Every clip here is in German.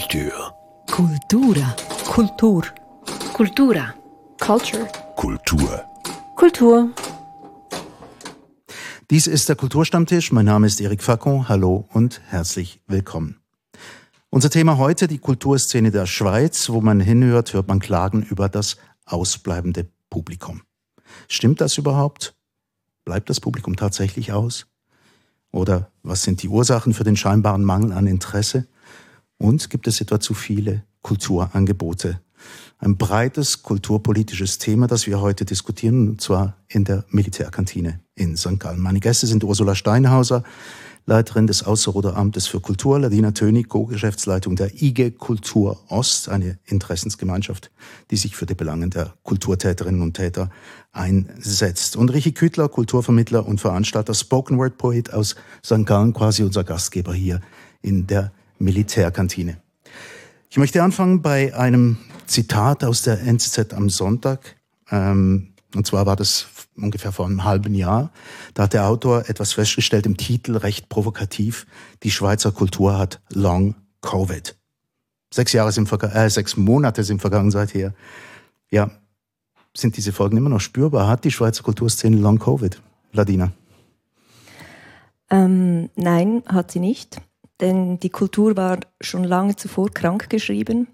Kultur. Kultura. Kultur. Kultura. Culture. Kultur. Kultur. Dies ist der Kulturstammtisch. Mein Name ist Eric Facon. Hallo und herzlich willkommen. Unser Thema heute die Kulturszene der Schweiz. Wo man hinhört, hört man Klagen über das ausbleibende Publikum. Stimmt das überhaupt? Bleibt das Publikum tatsächlich aus? Oder was sind die Ursachen für den scheinbaren Mangel an Interesse? Und gibt es etwa zu viele Kulturangebote? Ein breites kulturpolitisches Thema, das wir heute diskutieren, und zwar in der Militärkantine in St. Gallen. Meine Gäste sind Ursula Steinhauser, Leiterin des Ausserrhoder Amtes für Kultur, Ladina Tönig, Co-Geschäftsleitung der IG Kultur Ost, eine Interessensgemeinschaft, die sich für die Belangen der Kulturtäterinnen und Täter einsetzt. Und Richie Kütler, Kulturvermittler und Veranstalter, Spoken Word Poet aus St. Gallen, quasi unser Gastgeber hier in der Militärkantine. Ich möchte anfangen bei einem Zitat aus der NZZ am Sonntag. Ähm, und zwar war das ungefähr vor einem halben Jahr. Da hat der Autor etwas festgestellt im Titel, recht provokativ. Die Schweizer Kultur hat Long Covid. Sechs Jahre sind äh, sechs Monate sind vergangen seither. Ja, sind diese Folgen immer noch spürbar? Hat die Schweizer Kulturszene Long Covid? Ladina? Ähm, nein, hat sie nicht. Denn die Kultur war schon lange zuvor krankgeschrieben.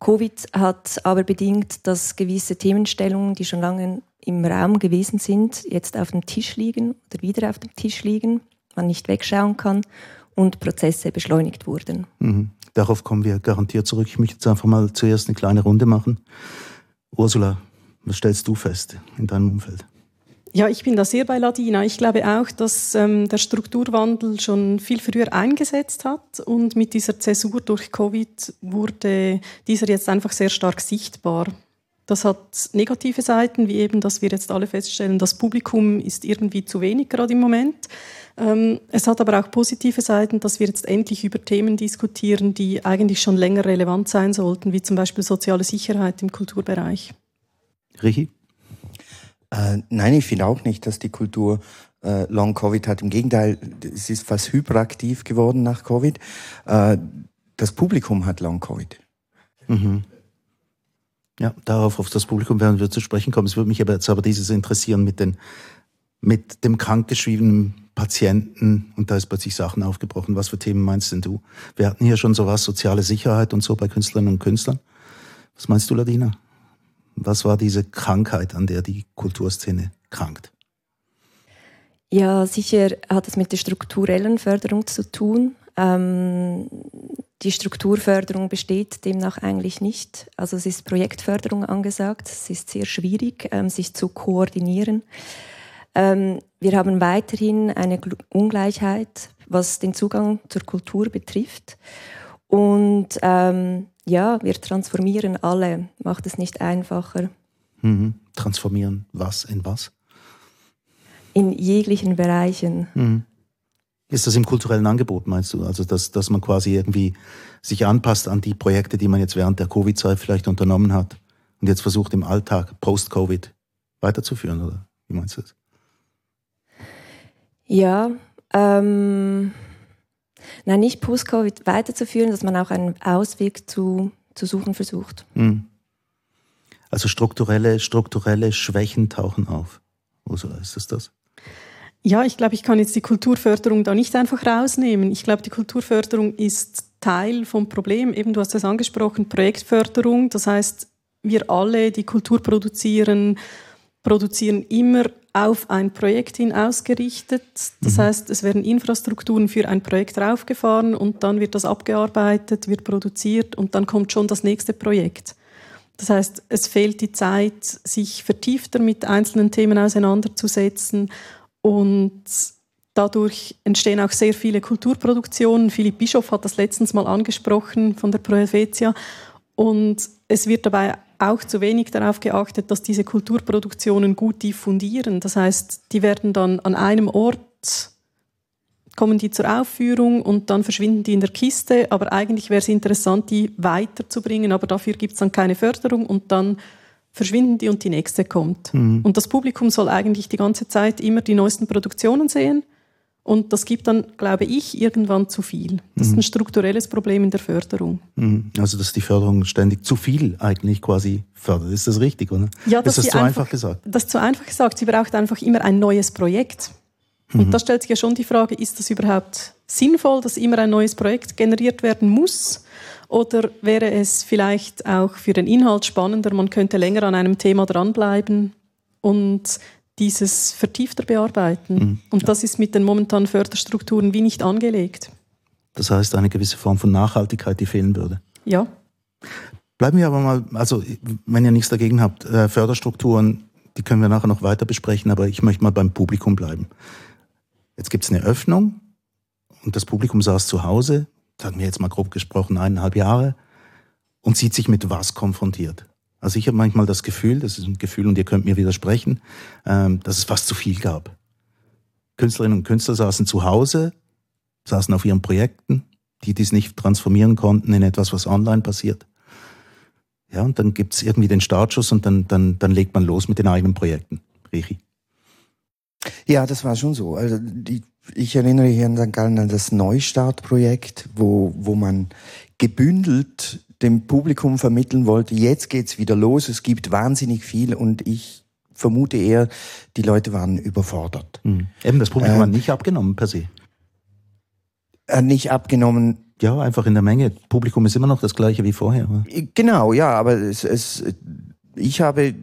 Covid hat aber bedingt, dass gewisse Themenstellungen, die schon lange im Raum gewesen sind, jetzt auf dem Tisch liegen oder wieder auf dem Tisch liegen, man nicht wegschauen kann und Prozesse beschleunigt wurden. Mhm. Darauf kommen wir garantiert zurück. Ich möchte jetzt einfach mal zuerst eine kleine Runde machen. Ursula, was stellst du fest in deinem Umfeld? Ja, ich bin da sehr bei Ladina. Ich glaube auch, dass ähm, der Strukturwandel schon viel früher eingesetzt hat und mit dieser Zäsur durch Covid wurde dieser jetzt einfach sehr stark sichtbar. Das hat negative Seiten, wie eben, dass wir jetzt alle feststellen, das Publikum ist irgendwie zu wenig gerade im Moment. Ähm, es hat aber auch positive Seiten, dass wir jetzt endlich über Themen diskutieren, die eigentlich schon länger relevant sein sollten, wie zum Beispiel soziale Sicherheit im Kulturbereich. Richi? Äh, nein, ich finde auch nicht, dass die Kultur äh, Long Covid hat. Im Gegenteil, es ist fast hyperaktiv geworden nach Covid. Äh, das Publikum hat Long Covid. Mhm. Ja, darauf auf das Publikum werden wir zu sprechen kommen. Es würde mich aber jetzt aber dieses interessieren mit den mit dem krankgeschriebenen Patienten und da ist plötzlich Sachen aufgebrochen. Was für Themen meinst denn du? Wir hatten hier schon sowas, soziale Sicherheit und so bei Künstlerinnen und Künstlern. Was meinst du, Ladina? Was war diese Krankheit, an der die Kulturszene krankt? Ja, sicher hat es mit der strukturellen Förderung zu tun. Ähm, die Strukturförderung besteht demnach eigentlich nicht. Also es ist Projektförderung angesagt. Es ist sehr schwierig, ähm, sich zu koordinieren. Ähm, wir haben weiterhin eine Ungleichheit, was den Zugang zur Kultur betrifft. Und ähm, ja, wir transformieren alle, macht es nicht einfacher. Mhm. Transformieren was in was? In jeglichen Bereichen. Mhm. Ist das im kulturellen Angebot, meinst du? Also, dass, dass man quasi irgendwie sich anpasst an die Projekte, die man jetzt während der Covid-Zeit vielleicht unternommen hat und jetzt versucht im Alltag post-Covid weiterzuführen, oder wie meinst du das? Ja, ähm, nein, nicht Post-Covid weiterzuführen, dass man auch einen Ausweg zu, zu suchen versucht. Mhm. Also strukturelle, strukturelle Schwächen tauchen auf. Ursula, ist das das? Ja, ich glaube, ich kann jetzt die Kulturförderung da nicht einfach rausnehmen. Ich glaube, die Kulturförderung ist Teil vom Problem. Eben, du hast es angesprochen, Projektförderung. Das heißt, wir alle, die Kultur produzieren, produzieren immer auf ein Projekt hin ausgerichtet. Das mhm. heißt, es werden Infrastrukturen für ein Projekt raufgefahren und dann wird das abgearbeitet, wird produziert und dann kommt schon das nächste Projekt. Das heißt, es fehlt die Zeit, sich vertiefter mit einzelnen Themen auseinanderzusetzen und dadurch entstehen auch sehr viele Kulturproduktionen. Philipp Bischof hat das letztens mal angesprochen von der Pro Helvetia. Und es wird dabei auch zu wenig darauf geachtet, dass diese Kulturproduktionen gut diffundieren. Das heißt, die werden dann an einem Ort kommen die zur Aufführung und dann verschwinden die in der Kiste. Aber eigentlich wäre es interessant, die weiterzubringen, aber dafür gibt es dann keine Förderung und dann verschwinden die und die nächste kommt. Mhm. Und das Publikum soll eigentlich die ganze Zeit immer die neuesten Produktionen sehen Und das gibt dann, glaube ich, irgendwann zu viel. Das ist ein strukturelles Problem in der Förderung. Mhm. Also, dass die Förderung ständig zu viel eigentlich quasi fördert. Ist das richtig, oder? Ja, ist das zu einfach, gesagt? Das ist zu einfach gesagt. Sie braucht einfach immer ein neues Projekt. Und da stellt sich ja schon die Frage, ist das überhaupt sinnvoll, dass immer ein neues Projekt generiert werden muss? Oder wäre es vielleicht auch für den Inhalt spannender, man könnte länger an einem Thema dranbleiben und dieses vertiefter bearbeiten? Mhm. Und das ist mit den momentanen Förderstrukturen wie nicht angelegt. Das heißt, eine gewisse Form von Nachhaltigkeit, die fehlen würde. Ja. Bleiben wir aber mal, also wenn ihr nichts dagegen habt, äh, Förderstrukturen, die können wir nachher noch weiter besprechen, aber ich möchte mal beim Publikum bleiben. Jetzt gibt es eine Öffnung und das Publikum saß zu Hause, sagen wir jetzt mal grob gesprochen, eineinhalb Jahre und sieht sich mit was konfrontiert. Also ich habe manchmal das Gefühl, das ist ein Gefühl und ihr könnt mir widersprechen, ähm, dass es fast zu viel gab. Künstlerinnen und Künstler saßen zu Hause, saßen auf ihren Projekten, die dies nicht transformieren konnten in etwas, was online passiert. Ja, und dann gibt's irgendwie den Startschuss und dann, dann, dann legt man los mit den eigenen Projekten. Richi. Ja, das war schon so. Also die, ich erinnere hier in St. Gallen an das Neustartprojekt, wo, wo man gebündelt dem Publikum vermitteln wollte, jetzt geht's wieder los, es gibt wahnsinnig viel und ich vermute eher, die Leute waren überfordert. Mhm. Eben, das Publikum Ähm, hat nicht abgenommen per se. Äh, nicht abgenommen, Ja, einfach in der Menge. Publikum ist immer noch das gleiche wie vorher. oder? Genau, ja, aber es, es, ich habe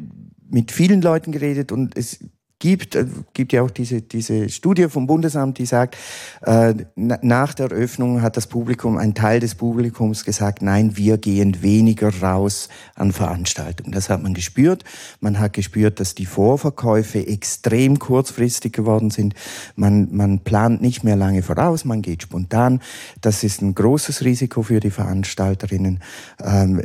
mit vielen Leuten geredet und es gibt, äh, gibt ja auch diese, diese Studie vom Bundesamt, die sagt, äh, na- nach der Öffnung hat das Publikum, ein Teil des Publikums gesagt, nein, wir gehen weniger raus an Veranstaltungen. Das hat man gespürt. Man hat gespürt, dass die Vorverkäufe extrem kurzfristig geworden sind. Man, man plant nicht mehr lange voraus, man geht spontan. Das ist ein großes Risiko für die Veranstalterinnen. Ähm,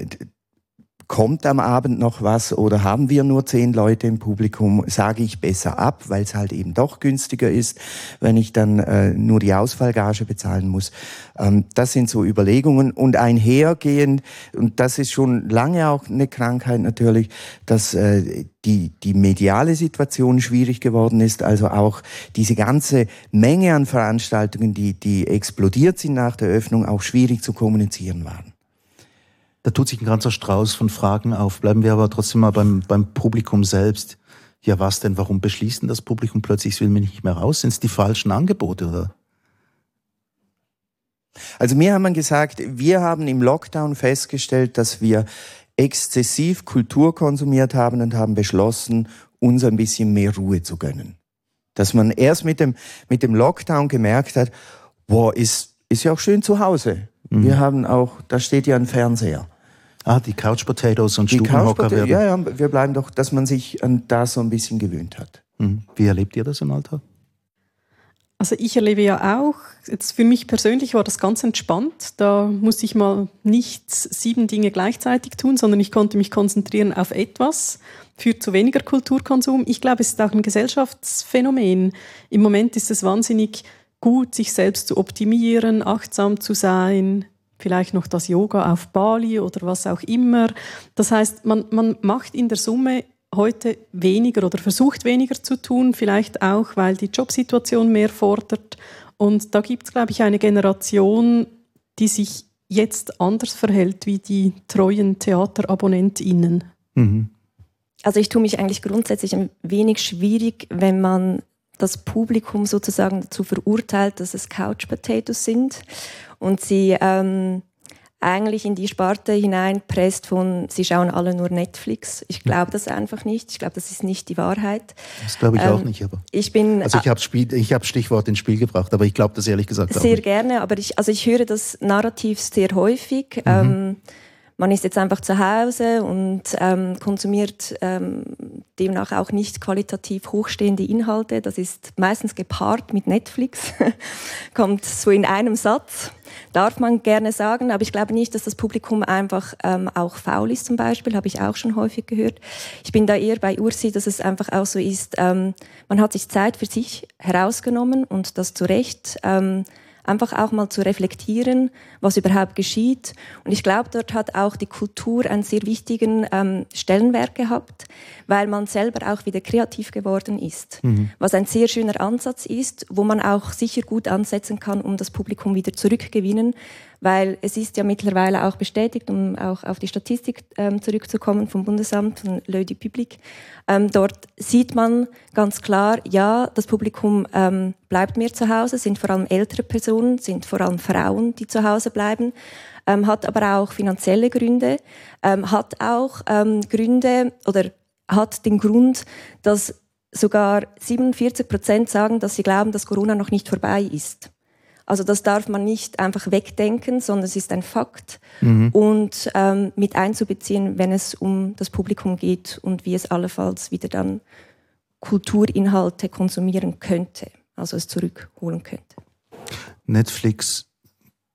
Kommt am Abend noch was oder haben wir nur zehn Leute im Publikum, sage ich besser ab, weil es halt eben doch günstiger ist, wenn ich dann äh, nur die Ausfallgage bezahlen muss. Ähm, das sind so Überlegungen und einhergehend, und das ist schon lange auch eine Krankheit natürlich, dass äh, die, die mediale Situation schwierig geworden ist, also auch diese ganze Menge an Veranstaltungen, die, die explodiert sind nach der Öffnung, auch schwierig zu kommunizieren waren. Da tut sich ein ganzer Strauß von Fragen auf. Bleiben wir aber trotzdem mal beim, beim Publikum selbst. Ja, was denn? Warum beschließt denn das Publikum plötzlich, es will mir nicht mehr raus? Sind es die falschen Angebote oder? Also mir haben man gesagt, wir haben im Lockdown festgestellt, dass wir exzessiv Kultur konsumiert haben und haben beschlossen, uns ein bisschen mehr Ruhe zu gönnen. Dass man erst mit dem, mit dem Lockdown gemerkt hat, boah, ist, ist ja auch schön zu Hause. Wir haben auch, da steht ja ein Fernseher. Ah, die Couch Potatoes und Die Stubenhocker werden. ja, ja, wir bleiben doch, dass man sich an das so ein bisschen gewöhnt hat. Mhm. Wie erlebt ihr das im Alltag? Also ich erlebe ja auch, jetzt für mich persönlich war das ganz entspannt. Da musste ich mal nicht sieben Dinge gleichzeitig tun, sondern ich konnte mich konzentrieren auf etwas. Führt zu weniger Kulturkonsum. Ich glaube, es ist auch ein Gesellschaftsphänomen. Im Moment ist es wahnsinnig gut, sich selbst zu optimieren, achtsam zu sein, vielleicht noch das Yoga auf Bali oder was auch immer. Das heißt, man, man macht in der Summe heute weniger oder versucht weniger zu tun, vielleicht auch, weil die Jobsituation mehr fordert. Und da gibt es, glaube ich, eine Generation, die sich jetzt anders verhält wie die treuen TheaterabonnentInnen. Mhm. Also ich tue mich eigentlich grundsätzlich ein wenig schwierig, wenn man das Publikum sozusagen dazu verurteilt, dass es Couch Potatoes sind und sie ähm, eigentlich in die Sparte hineinpresst von, sie schauen alle nur Netflix. Ich glaube das einfach nicht. Ich glaube, das ist nicht die Wahrheit. Das glaube ich auch Ähm, nicht, aber. Ich bin Also ich habe ich habe Stichwort ins Spiel gebracht, aber ich glaube das ehrlich gesagt auch sehr gerne, aber ich, also ich höre das Narrativ sehr häufig. Ähm, man ist jetzt einfach zu Hause und ähm, konsumiert ähm, demnach auch nicht qualitativ hochstehende Inhalte. Das ist meistens gepaart mit Netflix, kommt so in einem Satz. Darf man gerne sagen, aber ich glaube nicht, dass das Publikum einfach ähm, auch faul ist zum Beispiel, habe ich auch schon häufig gehört. Ich bin da eher bei Ursi, dass es einfach auch so ist, ähm, man hat sich Zeit für sich herausgenommen und das zu Recht. Einfach auch mal zu reflektieren, was überhaupt geschieht. Und ich glaube, dort hat auch die Kultur einen sehr wichtigen ähm, Stellenwert gehabt, weil man selber auch wieder kreativ geworden ist. Mhm. Was ein sehr schöner Ansatz ist, wo man auch sicher gut ansetzen kann, um das Publikum wieder zurückgewinnen, weil es ist ja mittlerweile auch bestätigt, um auch auf die Statistik ähm, zurückzukommen vom Bundesamt, von L'Œil du Public. Ähm, dort sieht man ganz klar, ja, das Publikum ähm, bleibt mehr zu Hause, sind vor allem ältere Personen, sind vor allem Frauen, die zu Hause bleiben, ähm, hat aber auch finanzielle Gründe, ähm, hat auch ähm, Gründe oder hat den Grund, dass sogar 47 Prozent sagen, dass sie glauben, dass Corona noch nicht vorbei ist. Also das darf man nicht einfach wegdenken, sondern es ist ein Fakt mhm. und ähm, mit einzubeziehen, wenn es um das Publikum geht und wie es allenfalls wieder dann Kulturinhalte konsumieren könnte, also es zurückholen könnte. Netflix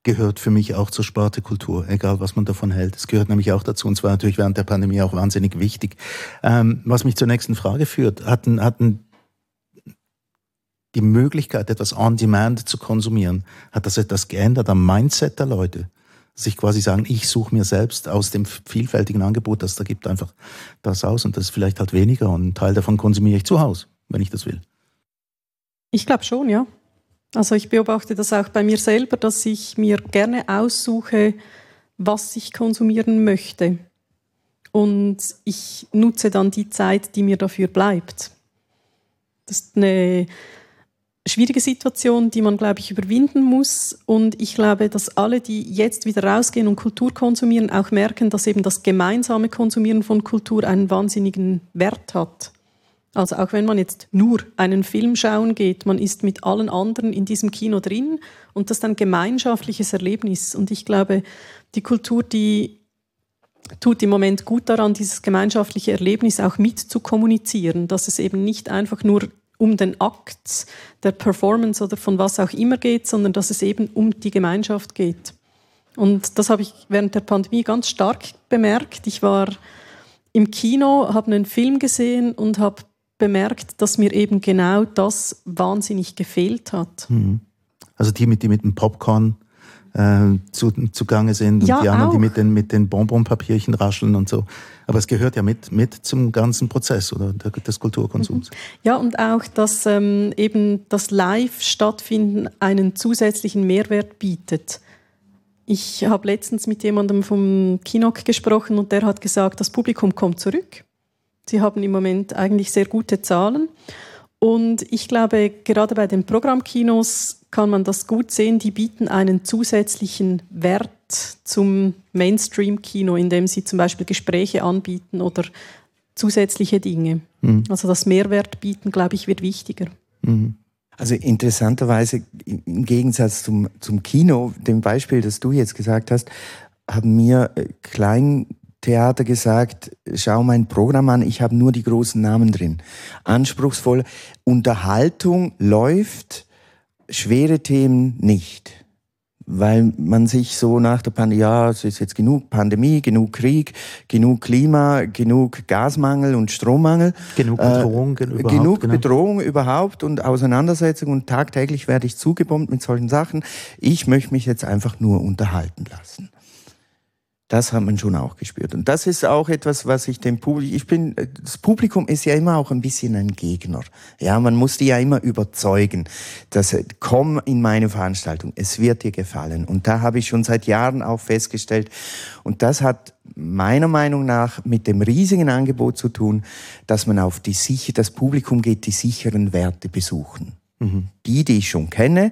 gehört für mich auch zur Sparte Kultur, egal was man davon hält. Es gehört nämlich auch dazu und zwar natürlich während der Pandemie auch wahnsinnig wichtig. Ähm, was mich zur nächsten Frage führt, hatten, hatten die Möglichkeit, etwas on demand zu konsumieren, hat das etwas geändert am Mindset der Leute. Sich quasi sagen, ich suche mir selbst aus dem vielfältigen Angebot, das da gibt, einfach das aus und das ist vielleicht halt weniger und einen Teil davon konsumiere ich zu Hause, wenn ich das will. Ich glaube schon, ja. Also ich beobachte das auch bei mir selber, dass ich mir gerne aussuche, was ich konsumieren möchte. Und ich nutze dann die Zeit, die mir dafür bleibt. Das ist eine schwierige Situation, die man, glaube ich, überwinden muss. Und ich glaube, dass alle, die jetzt wieder rausgehen und Kultur konsumieren, auch merken, dass eben das gemeinsame Konsumieren von Kultur einen wahnsinnigen Wert hat. Also auch wenn man jetzt nur einen Film schauen geht, man ist mit allen anderen in diesem Kino drin und das ist ein gemeinschaftliches Erlebnis. Und ich glaube, die Kultur, die tut im Moment gut daran, dieses gemeinschaftliche Erlebnis auch mit zu kommunizieren, dass es eben nicht einfach nur um den Akt der Performance oder von was auch immer geht, sondern dass es eben um die Gemeinschaft geht. Und das habe ich während der Pandemie ganz stark bemerkt. Ich war im Kino, habe einen Film gesehen und habe bemerkt, dass mir eben genau das wahnsinnig gefehlt hat. Mhm. Also die mit, die mit dem Popcorn äh, zu, zugange sind ja, und die anderen, auch. die mit den, mit den Bonbonpapierchen rascheln und so. Aber es gehört ja mit, mit zum ganzen Prozess oder des Kulturkonsums. Mhm. Ja, und auch, dass ähm, eben das Live-Stattfinden einen zusätzlichen Mehrwert bietet. Ich habe letztens mit jemandem vom Kinok gesprochen und der hat gesagt, das Publikum kommt zurück. Sie haben im Moment eigentlich sehr gute Zahlen. Und ich glaube, gerade bei den Programmkinos kann man das gut sehen. Die bieten einen zusätzlichen Wert zum Mainstream-Kino, indem sie zum Beispiel Gespräche anbieten oder zusätzliche Dinge. Mhm. Also das Mehrwert bieten, glaube ich, wird wichtiger. Mhm. Also interessanterweise, im Gegensatz zum, zum Kino, dem Beispiel, das du jetzt gesagt hast, haben mir äh, Kleintheater gesagt, schau mein Programm an, ich habe nur die großen Namen drin. Anspruchsvoll. Unterhaltung läuft, schwere Themen nicht. Weil man sich so nach der Pandemie, ja, es ist jetzt genug Pandemie, genug Krieg, genug Klima, genug Gasmangel und Strommangel. Genug Bedrohung äh, überhaupt. Genug genau. Bedrohung überhaupt und Auseinandersetzung und tagtäglich werde ich zugebombt mit solchen Sachen. Ich möchte mich jetzt einfach nur unterhalten lassen. Das hat man schon auch gespürt. Und das ist auch etwas, was ich dem Publikum, ich bin, das Publikum ist ja immer auch ein bisschen ein Gegner. Ja, man muss die ja immer überzeugen, dass, komm in meine Veranstaltung, es wird dir gefallen. Und da habe ich schon seit Jahren auch festgestellt, und das hat meiner Meinung nach mit dem riesigen Angebot zu tun, dass man auf die sicher, das Publikum geht die sicheren Werte besuchen. Mhm. Die, die ich schon kenne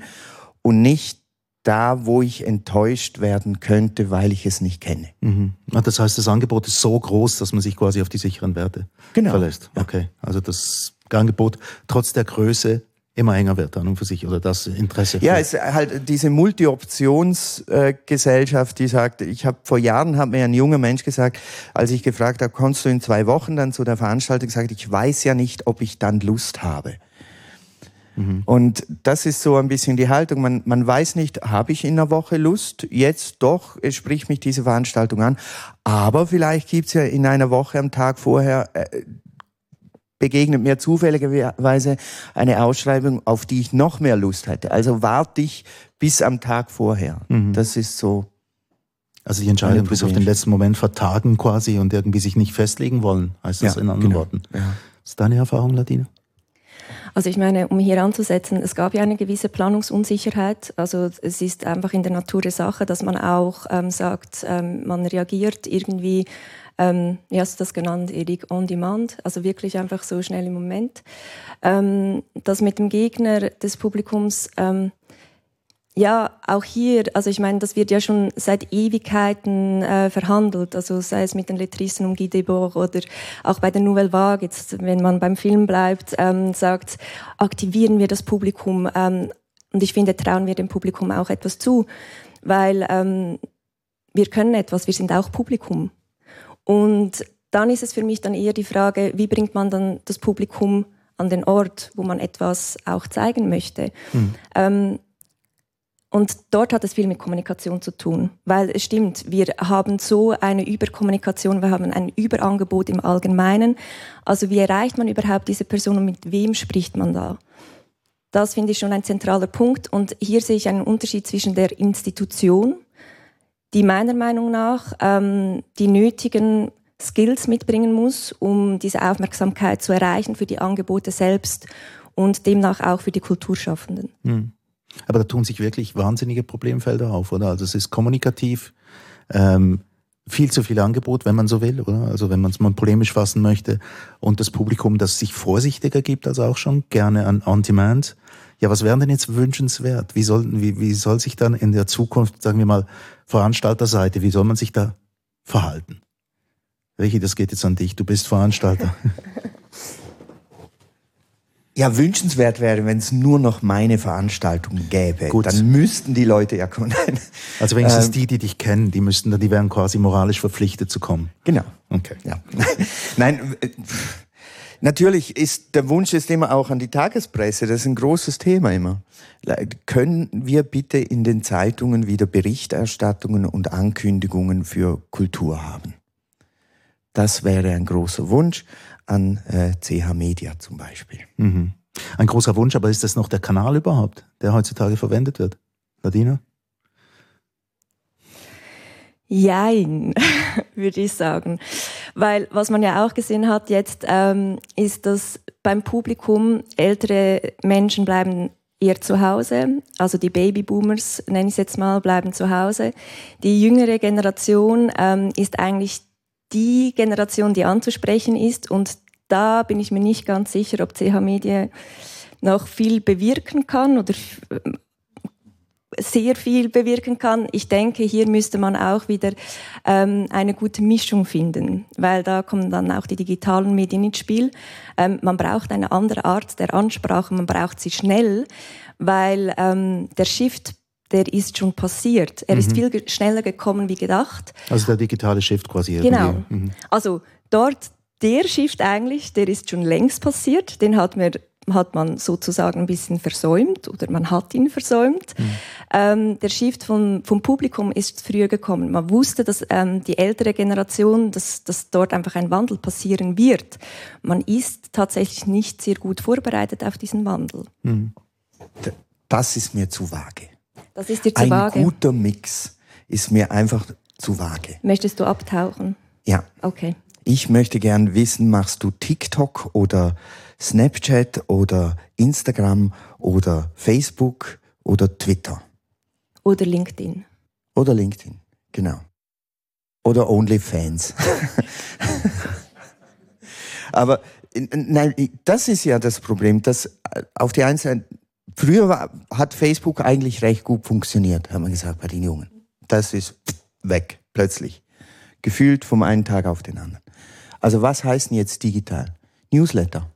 und nicht da, wo ich enttäuscht werden könnte, weil ich es nicht kenne. Mhm. Das heißt, das Angebot ist so groß, dass man sich quasi auf die sicheren Werte genau. verlässt. Ja. Okay, also das Angebot trotz der Größe immer enger wird an und für sich oder das Interesse. Ja, es ist halt diese Multi-Options-Gesellschaft, die sagt, ich habe vor Jahren hat mir ein junger Mensch gesagt, als ich gefragt habe, kommst du in zwei Wochen dann zu der Veranstaltung, gesagt, ich weiß ja nicht, ob ich dann Lust habe. Mhm. Und das ist so ein bisschen die Haltung. Man, man weiß nicht, habe ich in einer Woche Lust? Jetzt doch, es spricht mich diese Veranstaltung an. Aber vielleicht gibt es ja in einer Woche am Tag vorher äh, begegnet mir zufälligerweise eine Ausschreibung, auf die ich noch mehr Lust hätte. Also warte ich bis am Tag vorher. Mhm. Das ist so. Also die Entscheidung bis auf den letzten Moment vertagen quasi und irgendwie sich nicht festlegen wollen, heißt das ja, in anderen genau. Worten. Ja. Ist deine Erfahrung, Ladina? Also ich meine, um hier anzusetzen, es gab ja eine gewisse Planungsunsicherheit. Also es ist einfach in der Natur der Sache, dass man auch ähm, sagt, ähm, man reagiert irgendwie, ähm, wie hast du das genannt, Erik, on demand, also wirklich einfach so schnell im Moment. Ähm, das mit dem Gegner des Publikums, ähm, ja, auch hier, also ich meine, das wird ja schon seit Ewigkeiten äh, verhandelt, also sei es mit den Lettristen um Guy Debord oder auch bei der Nouvelle Vague, jetzt, wenn man beim Film bleibt, ähm, sagt, aktivieren wir das Publikum. Ähm, und ich finde, trauen wir dem Publikum auch etwas zu, weil ähm, wir können etwas, wir sind auch Publikum. Und dann ist es für mich dann eher die Frage, wie bringt man dann das Publikum an den Ort, wo man etwas auch zeigen möchte. Hm. Und dort hat es viel mit Kommunikation zu tun, weil es stimmt, wir haben so eine Überkommunikation, wir haben ein Überangebot im Allgemeinen. Also wie erreicht man überhaupt diese Person und mit wem spricht man da? Das finde ich schon ein zentraler Punkt. Und hier sehe ich einen Unterschied zwischen der Institution, die meiner Meinung nach ähm, die nötigen Skills mitbringen muss, um diese Aufmerksamkeit zu erreichen für die Angebote selbst und demnach auch für die Kulturschaffenden. Hm. Aber da tun sich wirklich wahnsinnige Problemfelder auf, oder? Also es ist kommunikativ, ähm, viel zu viel Angebot, wenn man so will, oder? Also wenn man es mal polemisch fassen möchte. Und das Publikum, das sich vorsichtiger gibt als auch schon, gerne an On-Demand. Ja, was wäre denn jetzt wünschenswert? Wie soll, wie, wie soll sich dann in der Zukunft, sagen wir mal, Veranstalterseite, wie soll man sich da verhalten? Welche, das geht jetzt an dich, du bist Veranstalter. Ja, wünschenswert wäre, wenn es nur noch meine Veranstaltung gäbe. Gut. Dann müssten die Leute ja kommen. Also wenigstens ähm, die, die dich kennen, die müssten dann, die wären quasi moralisch verpflichtet zu kommen. Genau. Okay. Ja. Nein, äh, natürlich ist der Wunsch ist immer auch an die Tagespresse. Das ist ein großes Thema immer. Können wir bitte in den Zeitungen wieder Berichterstattungen und Ankündigungen für Kultur haben? Das wäre ein großer Wunsch an äh, CH Media zum Beispiel. Mhm. Ein großer Wunsch, aber ist das noch der Kanal überhaupt, der heutzutage verwendet wird? Nadina? Jein, würde ich sagen. Weil was man ja auch gesehen hat jetzt, ähm, ist, dass beim Publikum ältere Menschen bleiben eher zu Hause. Also die Babyboomers, nenne ich es jetzt mal, bleiben zu Hause. Die jüngere Generation ähm, ist eigentlich die Generation, die anzusprechen ist. Und da bin ich mir nicht ganz sicher, ob CH Media noch viel bewirken kann oder äh, sehr viel bewirken kann. Ich denke, hier müsste man auch wieder ähm, eine gute Mischung finden, weil da kommen dann auch die digitalen Medien ins Spiel. Ähm, man braucht eine andere Art der Ansprache, man braucht sie schnell, weil ähm, der Shift der ist schon passiert. Er mhm. ist viel schneller gekommen wie gedacht. Also der digitale Shift quasi. Genau. Mhm. Also dort, der Shift eigentlich, der ist schon längst passiert. Den hat, mir, hat man sozusagen ein bisschen versäumt oder man hat ihn versäumt. Mhm. Ähm, der Shift vom, vom Publikum ist früher gekommen. Man wusste, dass ähm, die ältere Generation, dass, dass dort einfach ein Wandel passieren wird. Man ist tatsächlich nicht sehr gut vorbereitet auf diesen Wandel. Mhm. Das ist mir zu vage. Das ist dir zu Ein vage. Ein guter Mix ist mir einfach zu vage. Möchtest du abtauchen? Ja. Okay. Ich möchte gern wissen, machst du TikTok oder Snapchat oder Instagram oder Facebook oder Twitter? Oder LinkedIn. Oder LinkedIn, genau. Oder OnlyFans. Aber nein, das ist ja das Problem, dass auf die einen Seite Früher war, hat Facebook eigentlich recht gut funktioniert, haben wir gesagt bei den Jungen. Das ist weg, plötzlich. Gefühlt vom einen Tag auf den anderen. Also was heißt denn jetzt digital? Newsletter.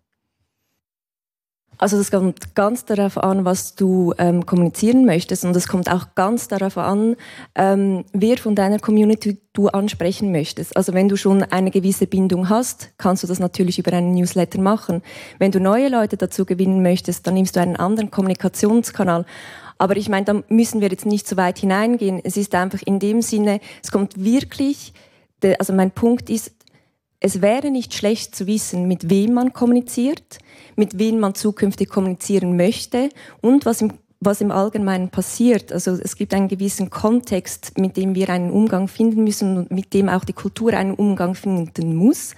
Also das kommt ganz darauf an, was du ähm, kommunizieren möchtest und es kommt auch ganz darauf an, ähm, wer von deiner Community du ansprechen möchtest. Also wenn du schon eine gewisse Bindung hast, kannst du das natürlich über einen Newsletter machen. Wenn du neue Leute dazu gewinnen möchtest, dann nimmst du einen anderen Kommunikationskanal. Aber ich meine, da müssen wir jetzt nicht so weit hineingehen. Es ist einfach in dem Sinne, es kommt wirklich, also mein Punkt ist, es wäre nicht schlecht zu wissen, mit wem man kommuniziert, mit wem man zukünftig kommunizieren möchte und was im was im Allgemeinen passiert. Also es gibt einen gewissen Kontext, mit dem wir einen Umgang finden müssen und mit dem auch die Kultur einen Umgang finden muss.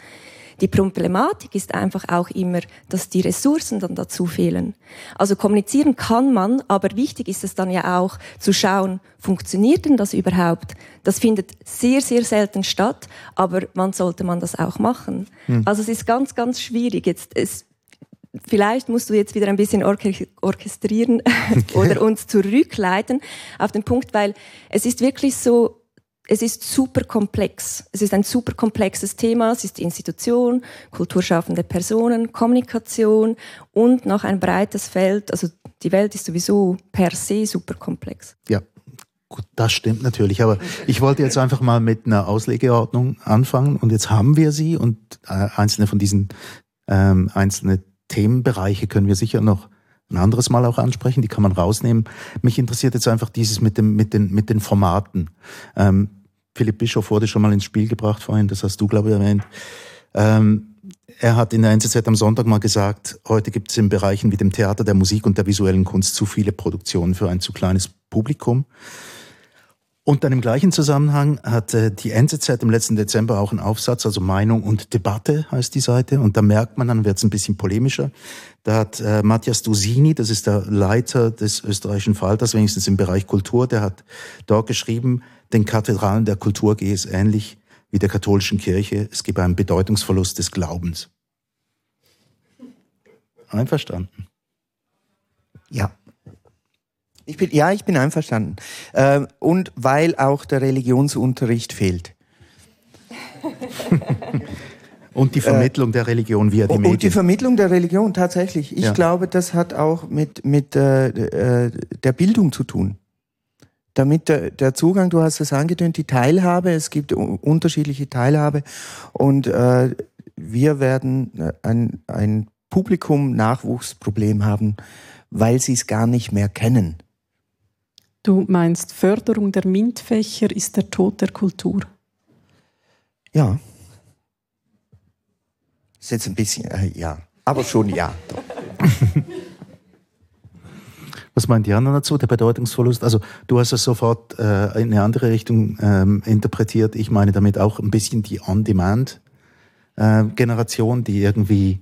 Die Problematik ist einfach auch immer, dass die Ressourcen dann dazu fehlen. Also kommunizieren kann man, aber wichtig ist es dann ja auch zu schauen, funktioniert denn das überhaupt? Das findet sehr, sehr selten statt, aber wann sollte man das auch machen? Hm. Also es ist ganz, ganz schwierig. Jetzt, es, vielleicht musst du jetzt wieder ein bisschen orchestrieren oder uns zurückleiten auf den Punkt, weil es ist wirklich so, es ist super komplex. Es ist ein super komplexes Thema. Es ist Institution, kulturschaffende Personen, Kommunikation und noch ein breites Feld. Also die Welt ist sowieso per se super komplex. Ja, Gut, das stimmt natürlich, aber ich wollte jetzt einfach mal mit einer Auslegeordnung anfangen und jetzt haben wir sie und äh, einzelne von diesen ähm, einzelne Themenbereiche können wir sicher noch ein anderes Mal auch ansprechen, die kann man rausnehmen. Mich interessiert jetzt einfach dieses mit, dem, mit, den, mit den Formaten. Ähm, Philipp Bischof wurde schon mal ins Spiel gebracht vorhin, das hast du, glaube ich, erwähnt. Ähm, er hat in der NZZ am Sonntag mal gesagt, heute gibt es in Bereichen wie dem Theater, der Musik und der visuellen Kunst zu viele Produktionen für ein zu kleines Publikum. Und dann im gleichen Zusammenhang hat die NZZ im letzten Dezember auch einen Aufsatz, also Meinung und Debatte heißt die Seite. Und da merkt man, dann wird es ein bisschen polemischer. Da hat äh, Matthias Dusini, das ist der Leiter des österreichischen Falters, wenigstens im Bereich Kultur, der hat dort geschrieben, den Kathedralen der Kultur gehe es ähnlich wie der katholischen Kirche. Es gebe einen Bedeutungsverlust des Glaubens. Einverstanden? Ja. Ich bin, ja, ich bin einverstanden. Äh, und weil auch der Religionsunterricht fehlt. und die Vermittlung äh, der Religion via die und Medien. Und die Vermittlung der Religion, tatsächlich. Ich ja. glaube, das hat auch mit, mit äh, äh der Bildung zu tun damit der, der Zugang, du hast es angetönt, die Teilhabe, es gibt unterschiedliche Teilhabe und äh, wir werden äh, ein, ein Publikum-Nachwuchsproblem haben, weil sie es gar nicht mehr kennen. Du meinst, Förderung der MINT-Fächer ist der Tod der Kultur? Ja. Ist jetzt ein bisschen, äh, ja, aber schon ja. Was meint Jana dazu, der Bedeutungsverlust? Also du hast es sofort äh, in eine andere Richtung ähm, interpretiert. Ich meine damit auch ein bisschen die On-Demand-Generation, äh, die irgendwie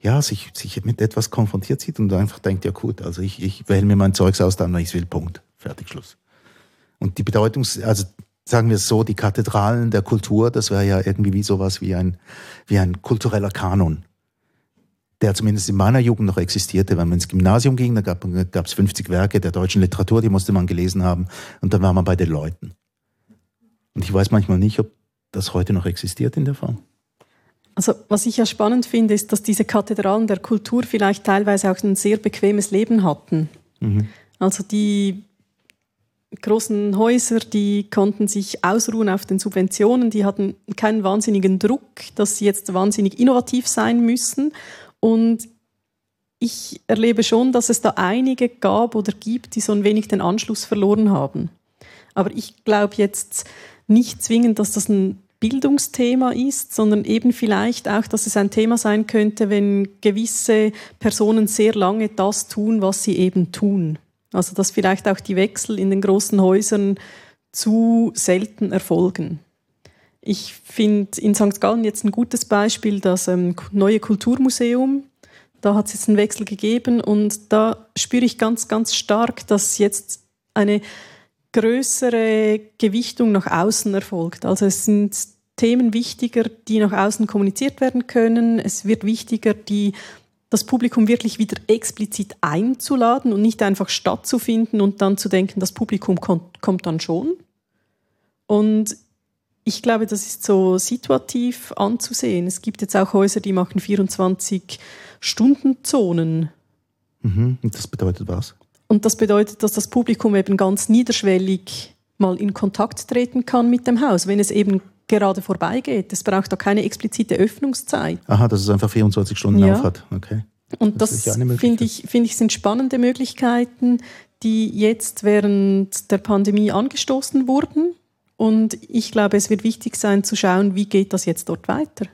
ja, sich, sich mit etwas konfrontiert sieht und einfach denkt, ja gut, also ich, ich wähle mir mein Zeugs aus, dann, wenn ich will, Punkt. Fertig, Schluss. Und die Bedeutungs-, also sagen wir es so, die Kathedralen der Kultur, das wäre ja irgendwie wie sowas wie ein, wie ein kultureller Kanon der zumindest in meiner Jugend noch existierte. Wenn man ins Gymnasium ging, da gab es 50 Werke der deutschen Literatur, die musste man gelesen haben und dann war man bei den Leuten. Und ich weiß manchmal nicht, ob das heute noch existiert in der Form. Also was ich ja spannend finde, ist, dass diese Kathedralen der Kultur vielleicht teilweise auch ein sehr bequemes Leben hatten. Mhm. Also die großen Häuser, die konnten sich ausruhen auf den Subventionen, die hatten keinen wahnsinnigen Druck, dass sie jetzt wahnsinnig innovativ sein müssen und ich erlebe schon, dass es da einige gab oder gibt, die so ein wenig den Anschluss verloren haben. Aber ich glaube jetzt nicht zwingend, dass das ein Bildungsthema ist, sondern eben vielleicht auch, dass es ein Thema sein könnte, wenn gewisse Personen sehr lange das tun, was sie eben tun. Also dass vielleicht auch die Wechsel in den großen Häusern zu selten erfolgen. Ich finde in St. Gallen jetzt ein gutes Beispiel das ähm, neue Kulturmuseum. Da hat es jetzt einen Wechsel gegeben und da spüre ich ganz, ganz stark, dass jetzt eine größere Gewichtung nach außen erfolgt. Also es sind Themen wichtiger, die nach außen kommuniziert werden können. Es wird wichtiger, die, das Publikum wirklich wieder explizit einzuladen und nicht einfach stattzufinden und dann zu denken, das Publikum kommt, kommt dann schon. Und ich glaube, das ist so situativ anzusehen. Es gibt jetzt auch Häuser, die machen 24-Stunden-Zonen. Mhm. Und das bedeutet was? Und das bedeutet, dass das Publikum eben ganz niederschwellig mal in Kontakt treten kann mit dem Haus, wenn es eben gerade vorbeigeht. Es braucht da keine explizite Öffnungszeit. Aha, dass es einfach 24 Stunden ja. auf hat. Okay. Und das, das finde ich, find ich sind spannende Möglichkeiten, die jetzt während der Pandemie angestoßen wurden und ich glaube, es wird wichtig sein zu schauen, wie geht das jetzt dort weiter.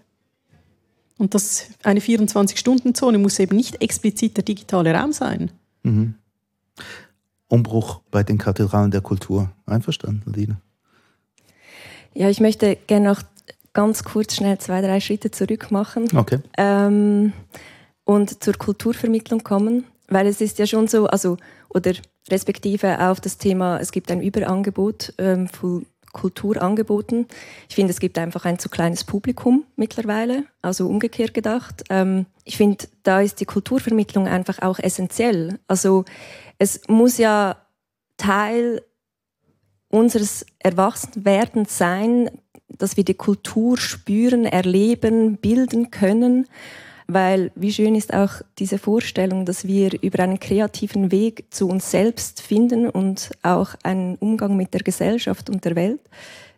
Und das eine 24-Stunden-Zone muss eben nicht explizit der digitale Raum sein. Mhm. Umbruch bei den Kathedralen der Kultur. Einverstanden, Lina? Ja, ich möchte gerne noch ganz kurz schnell zwei, drei Schritte zurück machen. Okay. Ähm, und zur Kulturvermittlung kommen, weil es ist ja schon so, also, oder respektive auf das Thema, es gibt ein Überangebot ähm, von Kulturangeboten. Ich finde, es gibt einfach ein zu kleines Publikum mittlerweile, also umgekehrt gedacht. Ähm, ich finde, da ist die Kulturvermittlung einfach auch essentiell. Also es muss ja Teil unseres Erwachsenwerdens sein, dass wir die Kultur spüren, erleben, bilden können. Weil wie schön ist auch diese Vorstellung, dass wir über einen kreativen Weg zu uns selbst finden und auch einen Umgang mit der Gesellschaft und der Welt.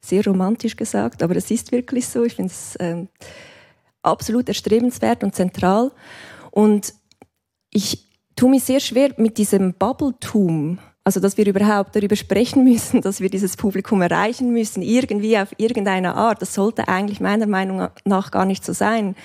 Sehr romantisch gesagt, aber es ist wirklich so. Ich finde es äh, absolut erstrebenswert und zentral. Und ich tue mich sehr schwer mit diesem Bubbletum also, dass wir überhaupt darüber sprechen müssen, dass wir dieses Publikum erreichen müssen, irgendwie auf irgendeine Art, das sollte eigentlich meiner Meinung nach gar nicht so sein,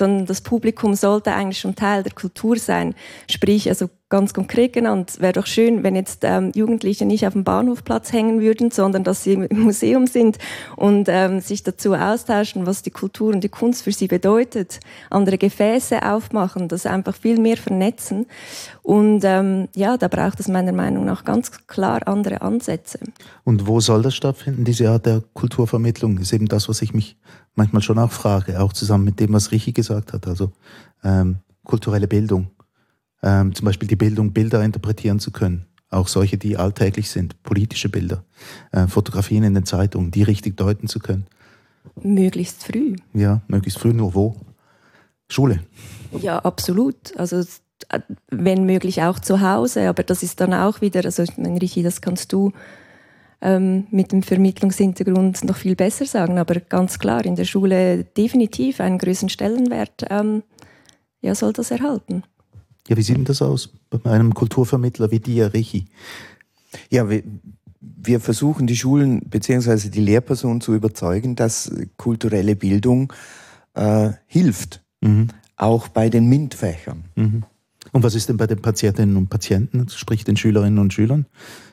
sondern das Publikum sollte eigentlich schon Teil der Kultur sein. Sprich, also ganz konkret genannt, wäre doch schön, wenn jetzt ähm, Jugendliche nicht auf dem Bahnhofplatz hängen würden, sondern dass sie im Museum sind und ähm, sich dazu austauschen, was die Kultur und die Kunst für sie bedeutet, andere Gefäße aufmachen, das einfach viel mehr vernetzen. Und ähm, ja, da braucht es meiner Meinung nach ganz klar andere Ansätze. Und wo soll das stattfinden, diese Art der Kulturvermittlung? Ist eben das, was ich mich manchmal schon auch frage, auch zusammen mit dem, was Richi gesagt hat, also ähm, kulturelle Bildung ähm, zum Beispiel die Bildung, Bilder interpretieren zu können. Auch solche, die alltäglich sind, politische Bilder, äh, Fotografien in den Zeitungen, die richtig deuten zu können. Möglichst früh. Ja, möglichst früh, nur wo? Schule. Ja, absolut. Also wenn möglich auch zu Hause, aber das ist dann auch wieder, also ich meine, Richi, das kannst du ähm, mit dem Vermittlungshintergrund noch viel besser sagen, aber ganz klar, in der Schule definitiv einen größeren Stellenwert ähm, ja, soll das erhalten. Ja, wie sieht denn das aus bei einem Kulturvermittler wie dir, Richi? Ja, wir, wir versuchen die Schulen bzw. die Lehrpersonen zu überzeugen, dass kulturelle Bildung äh, hilft, mhm. auch bei den MINT-Fächern. Mhm. Und was ist denn bei den Patientinnen und Patienten, sprich den Schülerinnen und Schülern?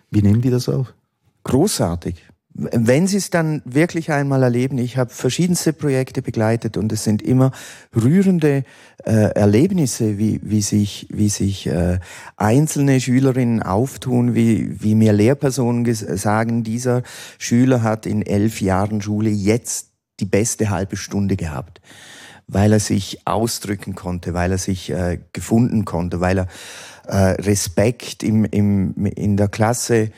Wie nehmen die das auf? Großartig. Wenn Sie es dann wirklich einmal erleben, ich habe verschiedenste Projekte begleitet und es sind immer rührende äh, Erlebnisse, wie, wie sich, wie sich äh, einzelne Schülerinnen auftun, wie, wie mir Lehrpersonen sagen, dieser Schüler hat in elf Jahren Schule jetzt die beste halbe Stunde gehabt, weil er sich ausdrücken konnte, weil er sich äh, gefunden konnte, weil er äh, Respekt im, im, in der Klasse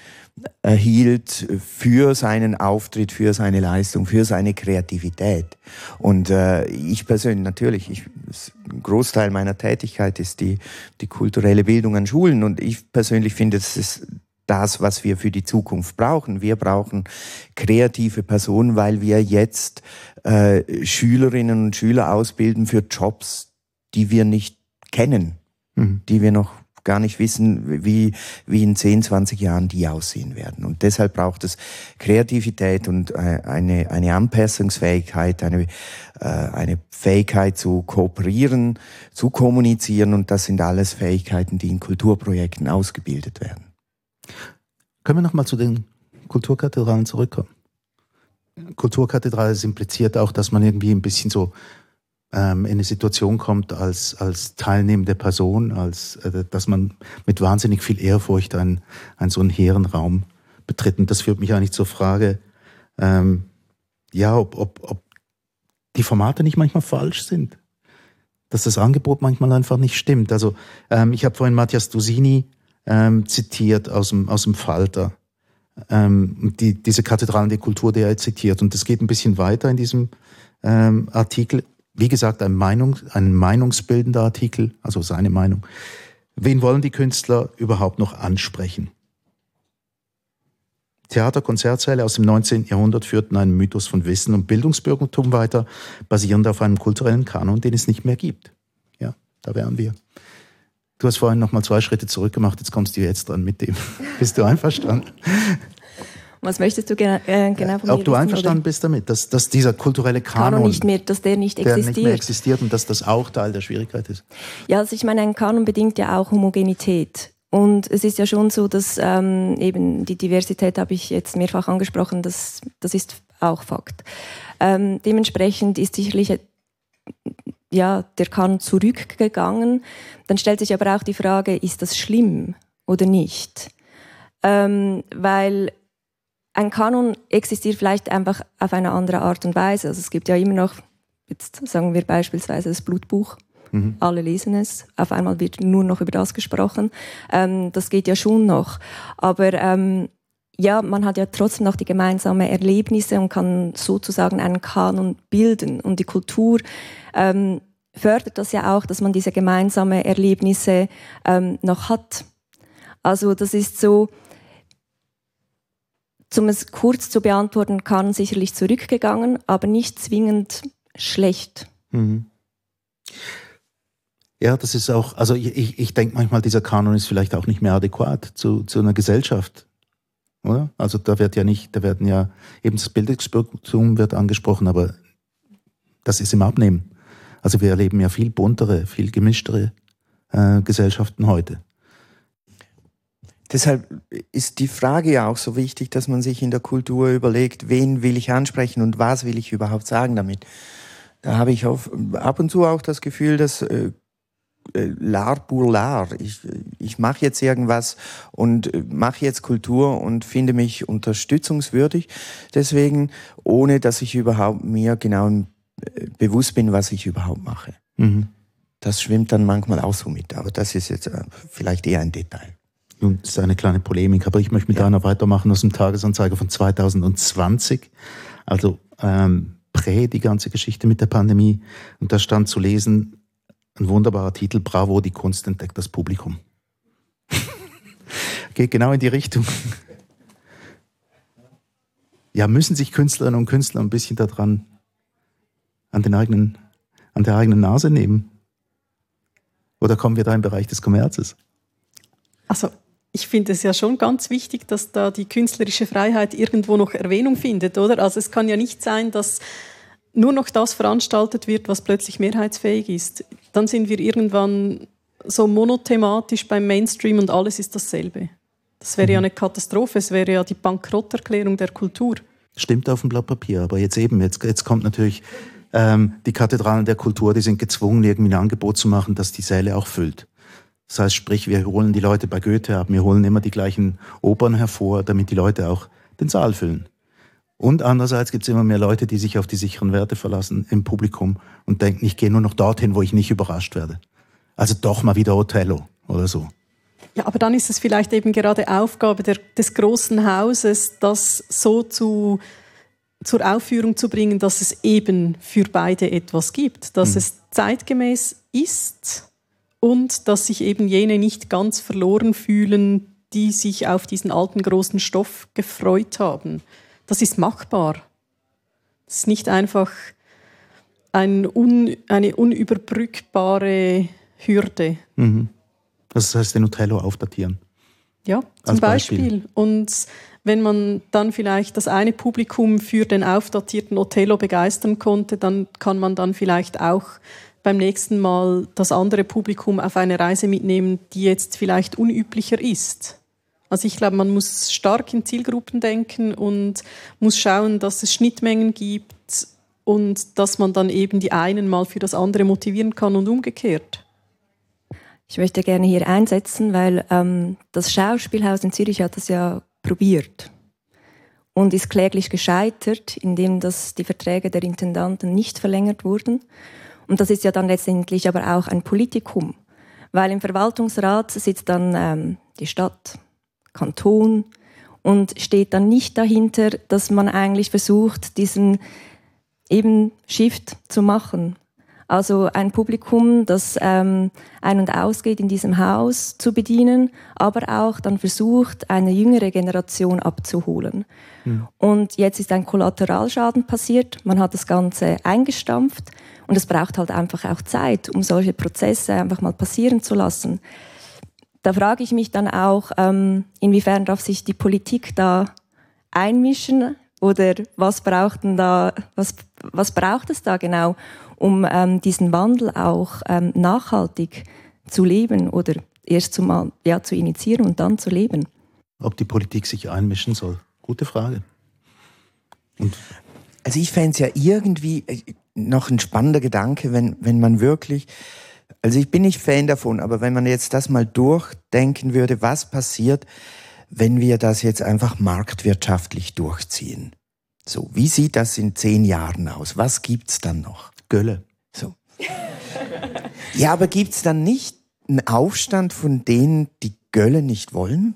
erhielt für seinen Auftritt, für seine Leistung, für seine Kreativität. Und äh, ich persönlich, natürlich, ich, ein Großteil meiner Tätigkeit ist die, die kulturelle Bildung an Schulen und ich persönlich finde, das ist das, was wir für die Zukunft brauchen. Wir brauchen kreative Personen, weil wir jetzt äh, Schülerinnen und Schüler ausbilden für Jobs, die wir nicht kennen, mhm. die wir noch gar nicht wissen, wie, wie in 10, 20 Jahren die aussehen werden. Und deshalb braucht es Kreativität und äh, eine, eine Anpassungsfähigkeit, eine, äh, eine Fähigkeit zu kooperieren, zu kommunizieren. Und das sind alles Fähigkeiten, die in Kulturprojekten ausgebildet werden. Können wir nochmal zu den Kulturkathedralen zurückkommen? Kulturkathedrale impliziert auch, dass man irgendwie ein bisschen so ähm, in eine Situation kommt als, als teilnehmende Person, als, äh, dass man mit wahnsinnig viel Ehrfurcht einen, einen so einen hehren Raum betritt. Und das führt mich eigentlich zur Frage, ähm, ja, ob, ob, ob die Formate nicht manchmal falsch sind. Dass das Angebot manchmal einfach nicht stimmt. Also ähm, ich habe vorhin Matthias Dusini ähm, zitiert aus dem, aus dem Falter. Ähm, die, diese Kathedralen der Kultur, der er zitiert. Und das geht ein bisschen weiter in diesem ähm, Artikel. Wie gesagt, ein, Meinung, ein meinungsbildender Artikel, also seine Meinung. Wen wollen die Künstler überhaupt noch ansprechen? Theater, Konzertsäle aus dem 19. Jahrhundert führten einen Mythos von Wissen und Bildungsbürgertum weiter, basierend auf einem kulturellen Kanon, den es nicht mehr gibt. Ja, da wären wir. Du hast vorhin noch mal zwei Schritte zurück gemacht, jetzt kommst du jetzt dran mit dem. Bist du einverstanden? Was möchtest du gena äh, genau von Ob du einverstanden oder? bist damit, dass, dass dieser kulturelle Kanon, Kanon nicht mehr, dass der nicht der existiert. nicht mehr existiert und dass das auch Teil der Schwierigkeit ist? Ja, also ich meine, ein Kanon bedingt ja auch Homogenität. Und es ist ja schon so, dass ähm, eben die Diversität habe ich jetzt mehrfach angesprochen, das, das ist auch Fakt. Ähm, dementsprechend ist sicherlich ja, der Kanon zurückgegangen. Dann stellt sich aber auch die Frage, ist das schlimm oder nicht? Ähm, weil ein Kanon existiert vielleicht einfach auf eine andere Art und Weise. Also es gibt ja immer noch, jetzt sagen wir beispielsweise das Blutbuch. Mhm. Alle lesen es. Auf einmal wird nur noch über das gesprochen. Ähm, das geht ja schon noch. Aber ähm, ja, man hat ja trotzdem noch die gemeinsamen Erlebnisse und kann sozusagen einen Kanon bilden. Und die Kultur ähm, fördert das ja auch, dass man diese gemeinsamen Erlebnisse ähm, noch hat. Also das ist so, um es kurz zu beantworten, kann sicherlich zurückgegangen, aber nicht zwingend schlecht. Mhm. Ja, das ist auch, also ich, ich, ich denke manchmal, dieser Kanon ist vielleicht auch nicht mehr adäquat zu, zu einer Gesellschaft. Oder? Also da wird ja nicht, da werden ja, eben das Bildungsbürgertum wird angesprochen, aber das ist im Abnehmen. Also wir erleben ja viel buntere, viel gemischtere äh, Gesellschaften heute. Deshalb ist die Frage ja auch so wichtig, dass man sich in der Kultur überlegt, wen will ich ansprechen und was will ich überhaupt sagen damit. Da habe ich auf, ab und zu auch das Gefühl, dass äh, äh, lar pour lar. Ich, ich mache jetzt irgendwas und äh, mache jetzt Kultur und finde mich unterstützungswürdig. Deswegen, ohne dass ich überhaupt mir genau äh, bewusst bin, was ich überhaupt mache. Mhm. Das schwimmt dann manchmal auch so mit, aber das ist jetzt vielleicht eher ein Detail. Nun, das ist eine kleine Polemik, aber ich möchte mit ja. einer weitermachen aus dem Tagesanzeiger von 2020. Also ähm, prä die ganze Geschichte mit der Pandemie. Und da stand zu lesen, ein wunderbarer Titel, Bravo, die Kunst entdeckt das Publikum. Geht genau in die Richtung. Ja, müssen sich Künstlerinnen und Künstler ein bisschen daran an, den eigenen, an der eigenen Nase nehmen? Oder kommen wir da im Bereich des Kommerzes? Also ich finde es ja schon ganz wichtig, dass da die künstlerische Freiheit irgendwo noch Erwähnung findet, oder? Also es kann ja nicht sein, dass nur noch das veranstaltet wird, was plötzlich mehrheitsfähig ist, dann sind wir irgendwann so monothematisch beim Mainstream und alles ist dasselbe. Das wäre ja mhm. eine Katastrophe, es wäre ja die Bankrotterklärung der Kultur. Stimmt auf dem Blatt Papier, aber jetzt eben, jetzt, jetzt kommt natürlich ähm, die Kathedralen der Kultur, die sind gezwungen, irgendwie ein Angebot zu machen, das die Säle auch füllt. Das heißt, sprich, wir holen die Leute bei Goethe ab, wir holen immer die gleichen Opern hervor, damit die Leute auch den Saal füllen. Und andererseits gibt es immer mehr Leute, die sich auf die sicheren Werte verlassen im Publikum und denken, ich gehe nur noch dorthin, wo ich nicht überrascht werde. Also doch mal wieder Othello oder so. Ja, aber dann ist es vielleicht eben gerade Aufgabe der, des großen Hauses, das so zu, zur Aufführung zu bringen, dass es eben für beide etwas gibt, dass mhm. es zeitgemäß ist und dass sich eben jene nicht ganz verloren fühlen, die sich auf diesen alten großen Stoff gefreut haben das ist machbar. Das ist nicht einfach ein un, eine unüberbrückbare Hürde. Mhm. Das heißt, den Othello aufdatieren. Ja, zum Beispiel. Beispiel. Und wenn man dann vielleicht das eine Publikum für den aufdatierten Othello begeistern konnte, dann kann man dann vielleicht auch beim nächsten Mal das andere Publikum auf eine Reise mitnehmen, die jetzt vielleicht unüblicher ist. Also ich glaube, man muss stark in Zielgruppen denken und muss schauen, dass es Schnittmengen gibt und dass man dann eben die einen mal für das andere motivieren kann und umgekehrt. Ich möchte gerne hier einsetzen, weil ähm, das Schauspielhaus in Zürich hat das ja probiert und ist kläglich gescheitert, indem das die Verträge der Intendanten nicht verlängert wurden. Und das ist ja dann letztendlich aber auch ein Politikum, weil im Verwaltungsrat sitzt dann ähm, die Stadt, Kanton und steht dann nicht dahinter, dass man eigentlich versucht, diesen eben Shift zu machen. Also ein Publikum, das ähm, ein- und ausgeht in diesem Haus zu bedienen, aber auch dann versucht, eine jüngere Generation abzuholen. Mhm. Und jetzt ist ein Kollateralschaden passiert, man hat das Ganze eingestampft und es braucht halt einfach auch Zeit, um solche Prozesse einfach mal passieren zu lassen da frage ich mich dann auch, ähm, inwiefern darf sich die Politik da einmischen oder was braucht denn da, was, was braucht es da genau, um ähm, diesen Wandel auch ähm, nachhaltig zu leben oder erst zumal ja, zu initiieren und dann zu leben? Ob die Politik sich einmischen soll? Gute Frage. Und also ich fände es ja irgendwie äh, noch ein spannender Gedanke, wenn, wenn man wirklich, also ich bin nicht Fan davon, aber wenn man jetzt das mal durchdenken würde, was passiert, wenn wir das jetzt einfach marktwirtschaftlich durchziehen? So, wie sieht das in zehn Jahren aus? Was gibt's dann noch? Gölle. So. Ja, aber gibt's dann nicht einen Aufstand von denen, die Gölle nicht wollen?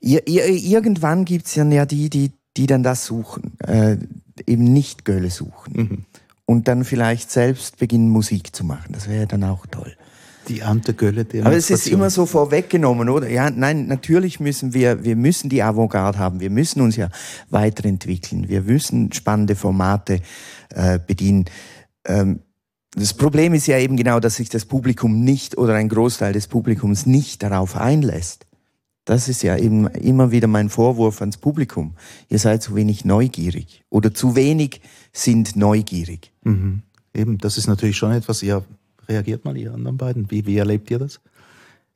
Ir irgendwann gibt's ja die, die, die dann das suchen, äh, eben nicht Gölle suchen. Mhm. Und dann vielleicht selbst beginnen Musik zu machen. Das wäre dann auch toll. Die Ernte Gölle der Aber es ist immer so vorweggenommen, oder? Ja, nein, natürlich müssen wir, wir müssen die Avantgarde haben. Wir müssen uns ja weiterentwickeln. Wir müssen spannende Formate äh, bedienen. Ähm, das Problem ist ja eben genau, dass sich das Publikum nicht oder ein Großteil des Publikums nicht darauf einlässt. Das ist ja eben immer wieder mein Vorwurf ans Publikum. Ihr seid zu wenig neugierig oder zu wenig sind neugierig. Mhm. Eben, das ist natürlich schon etwas, ihr reagiert mal, ihr anderen beiden. Wie, wie erlebt ihr das?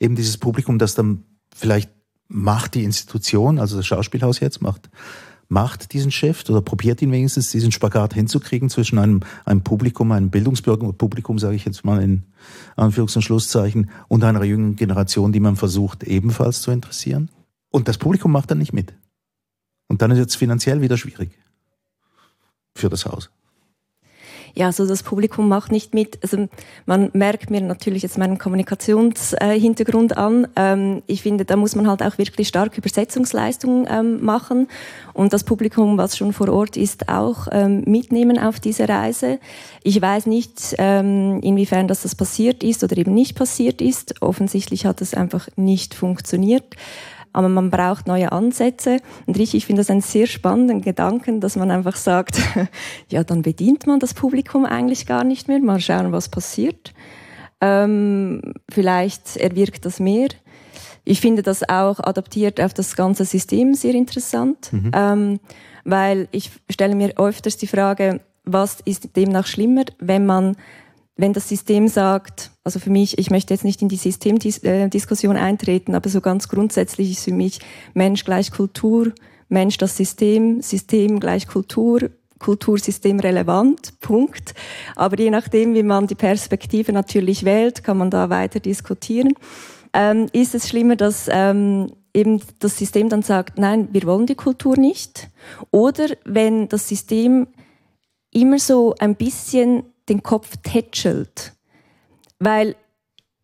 Eben dieses Publikum, das dann vielleicht macht die Institution, also das Schauspielhaus jetzt macht, macht diesen Chef oder probiert ihn wenigstens, diesen Spagat hinzukriegen zwischen einem, einem Publikum, einem Bildungsbürgerpublikum, sage ich jetzt mal in Anführungs- und Schlusszeichen, und einer jüngeren Generation, die man versucht ebenfalls zu interessieren. Und das Publikum macht dann nicht mit. Und dann ist es finanziell wieder schwierig für das Haus ja, also das Publikum macht nicht mit. Also man merkt mir natürlich jetzt meinen Kommunikationshintergrund an. Ähm, ich finde, da muss man halt auch wirklich stark Übersetzungsleistungen ähm, machen und das Publikum, was schon vor Ort ist, auch ähm, mitnehmen auf diese Reise. Ich weiß nicht, inwiefern das, das passiert ist oder eben nicht passiert ist. Offensichtlich hat es einfach nicht funktioniert aber man braucht neue Ansätze. Und ich, ich finde das einen sehr spannenden Gedanken, dass man einfach sagt, ja, dann bedient man das Publikum eigentlich gar nicht mehr, mal schauen, was passiert. Ähm, vielleicht erwirkt das mehr. Ich finde das auch adaptiert auf das ganze System sehr interessant, mhm. ähm, weil ich stelle mir öfters die Frage, was ist demnach schlimmer, wenn man wenn das System sagt, also für mich, ich möchte jetzt nicht in die Systemdiskussion eintreten, aber so ganz grundsätzlich ist für mich Mensch gleich Kultur, Mensch das System, System gleich Kultur, Kultursystem relevant, Punkt. Aber je nachdem, wie man die Perspektive natürlich wählt, kann man da weiter diskutieren. Ähm, ist es schlimmer, dass ähm, eben das System dann sagt, nein, wir wollen die Kultur nicht? Oder wenn das System immer so ein bisschen den Kopf tätschelt. Weil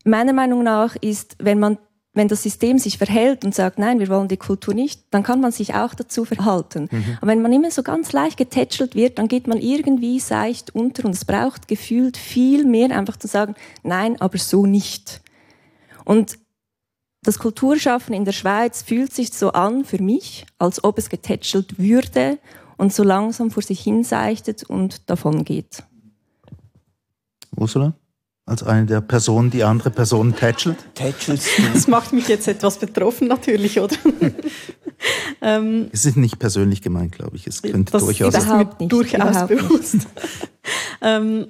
meiner Meinung nach ist, wenn man wenn das System sich verhält und sagt, nein, wir wollen die Kultur nicht, dann kann man sich auch dazu verhalten. Mhm. Aber wenn man immer so ganz leicht getätschelt wird, dann geht man irgendwie seicht unter und es braucht gefühlt viel mehr, einfach zu sagen, nein, aber so nicht. Und das Kulturschaffen in der Schweiz fühlt sich so an für mich, als ob es getätschelt würde und so langsam vor sich hin seichtet und davon geht. Ursula? Als eine der Personen, die andere Personen tätschelt? Tätschelst du? Das macht mich jetzt etwas betroffen, natürlich, oder? ähm, es ist nicht persönlich gemeint, glaube ich. Es könnte das durchaus. Ist mir nicht, durchaus bewusst. ähm,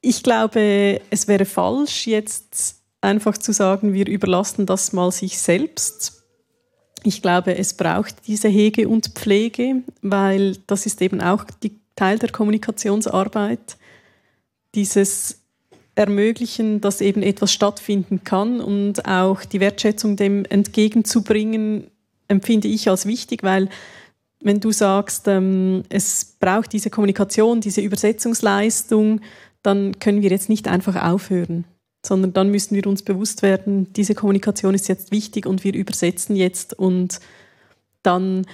ich glaube, es wäre falsch, jetzt einfach zu sagen, wir überlassen das mal sich selbst. Ich glaube, es braucht diese Hege und Pflege, weil das ist eben auch die Teil der Kommunikationsarbeit dieses Ermöglichen, dass eben etwas stattfinden kann und auch die Wertschätzung dem entgegenzubringen, empfinde ich als wichtig, weil wenn du sagst, ähm, es braucht diese Kommunikation, diese Übersetzungsleistung, dann können wir jetzt nicht einfach aufhören, sondern dann müssen wir uns bewusst werden, diese Kommunikation ist jetzt wichtig und wir übersetzen jetzt und dann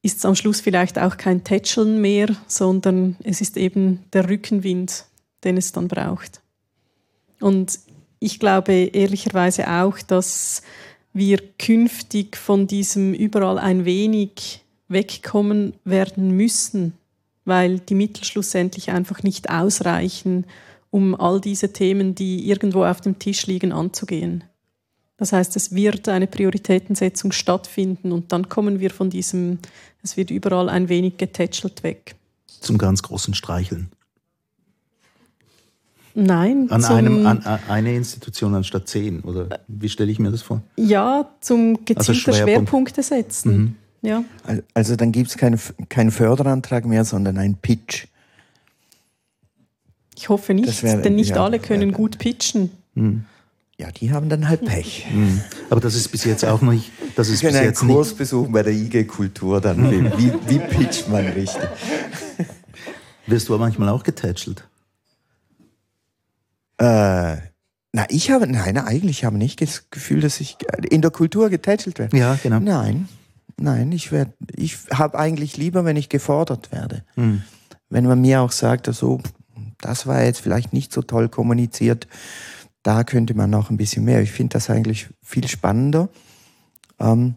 ist es am Schluss vielleicht auch kein Tätscheln mehr, sondern es ist eben der Rückenwind, den es dann braucht. Und ich glaube ehrlicherweise auch, dass wir künftig von diesem überall ein wenig wegkommen werden müssen, weil die Mittel schlussendlich einfach nicht ausreichen, um all diese Themen, die irgendwo auf dem Tisch liegen, anzugehen. Das heißt, es wird eine Prioritätensetzung stattfinden und dann kommen wir von diesem, es wird überall ein wenig getätschelt weg. Zum ganz großen Streicheln. Nein. An, einem, an eine Institution anstatt zehn, oder wie stelle ich mir das vor? Ja, zum gezielter also Schwerpunkt. Schwerpunkte setzen. Mhm. Ja. Also dann gibt es keinen kein Förderantrag mehr, sondern einen Pitch. Ich hoffe nicht, wär, denn nicht ja, alle können ja, gut pitchen. Mhm. Ja, die haben dann halt Pech. Mhm. Aber das ist bis jetzt auch noch nicht. Das ist Sie können einen Kurs nicht. besuchen bei der IG Kultur, dann wie, wie pitcht man richtig. Wirst du aber manchmal auch getätschelt? Äh, na, ich habe, nein, eigentlich habe ich nicht das Gefühl, dass ich in der Kultur getätschelt werde. Ja, genau. Nein, nein, ich werde, ich habe eigentlich lieber, wenn ich gefordert werde. Mhm. Wenn man mir auch sagt, also, das war jetzt vielleicht nicht so toll kommuniziert, da könnte man noch ein bisschen mehr. Ich finde das eigentlich viel spannender. Ähm,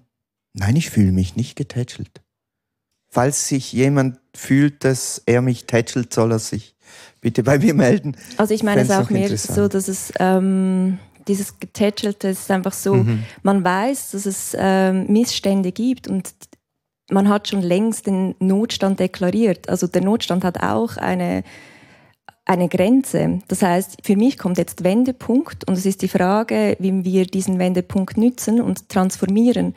nein, ich fühle mich nicht getätschelt. Falls sich jemand fühlt, dass er mich tätschelt, soll er sich bitte bei mir melden. Also ich meine es auch mehr so, dass es ähm, dieses Getätschelte ist einfach so, mhm. man weiß, dass es ähm, Missstände gibt und man hat schon längst den Notstand deklariert. Also der Notstand hat auch eine eine Grenze. Das heißt, für mich kommt jetzt Wendepunkt und es ist die Frage, wie wir diesen Wendepunkt nützen und transformieren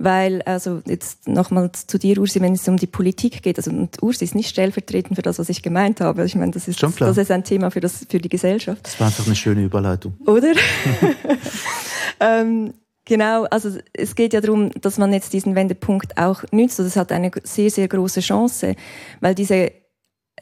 weil, also jetzt nochmals zu dir, Ursi, wenn es um die Politik geht, also und Ursi ist nicht stellvertretend für das, was ich gemeint habe. Ich meine, das ist, das ist ein Thema für, das, für die Gesellschaft. Das war einfach eine schöne Überleitung. Oder? ähm, Genau, also es geht ja darum, dass man jetzt diesen Wendepunkt auch nützt. Also es hat eine sehr, sehr große Chance, weil diese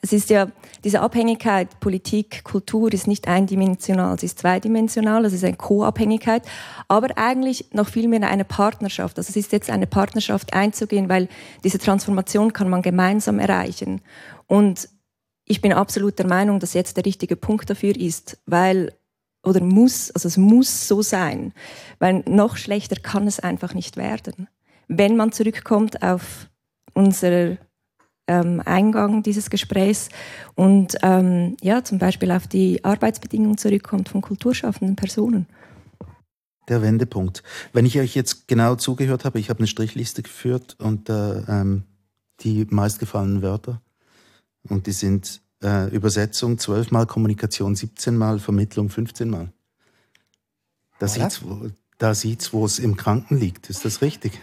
es ist ja, diese Abhängigkeit Politik, Kultur ist nicht eindimensional, sie ist zweidimensional, es ist eine Co-Abhängigkeit, aber eigentlich noch viel mehr eine Partnerschaft. Also es ist jetzt eine Partnerschaft einzugehen, weil diese Transformation kann man gemeinsam erreichen. Und ich bin absolut der Meinung, dass jetzt der richtige Punkt dafür ist, weil oder muss, also es muss so sein, weil noch schlechter kann es einfach nicht werden. Wenn man zurückkommt auf unsere ähm, Eingang dieses Gesprächs und ähm, ja, zum Beispiel auf die Arbeitsbedingungen zurückkommt von kulturschaffenden Personen. Der Wendepunkt. Wenn ich euch jetzt genau zugehört habe, ich habe eine Strichliste geführt und äh, ähm, die meistgefallenen Wörter und die sind äh, Übersetzung 12 mal, Kommunikation 17 mal, Vermittlung 15 mal. Da sieht's, da sieht's, wo es im Kranken liegt. Ist das richtig?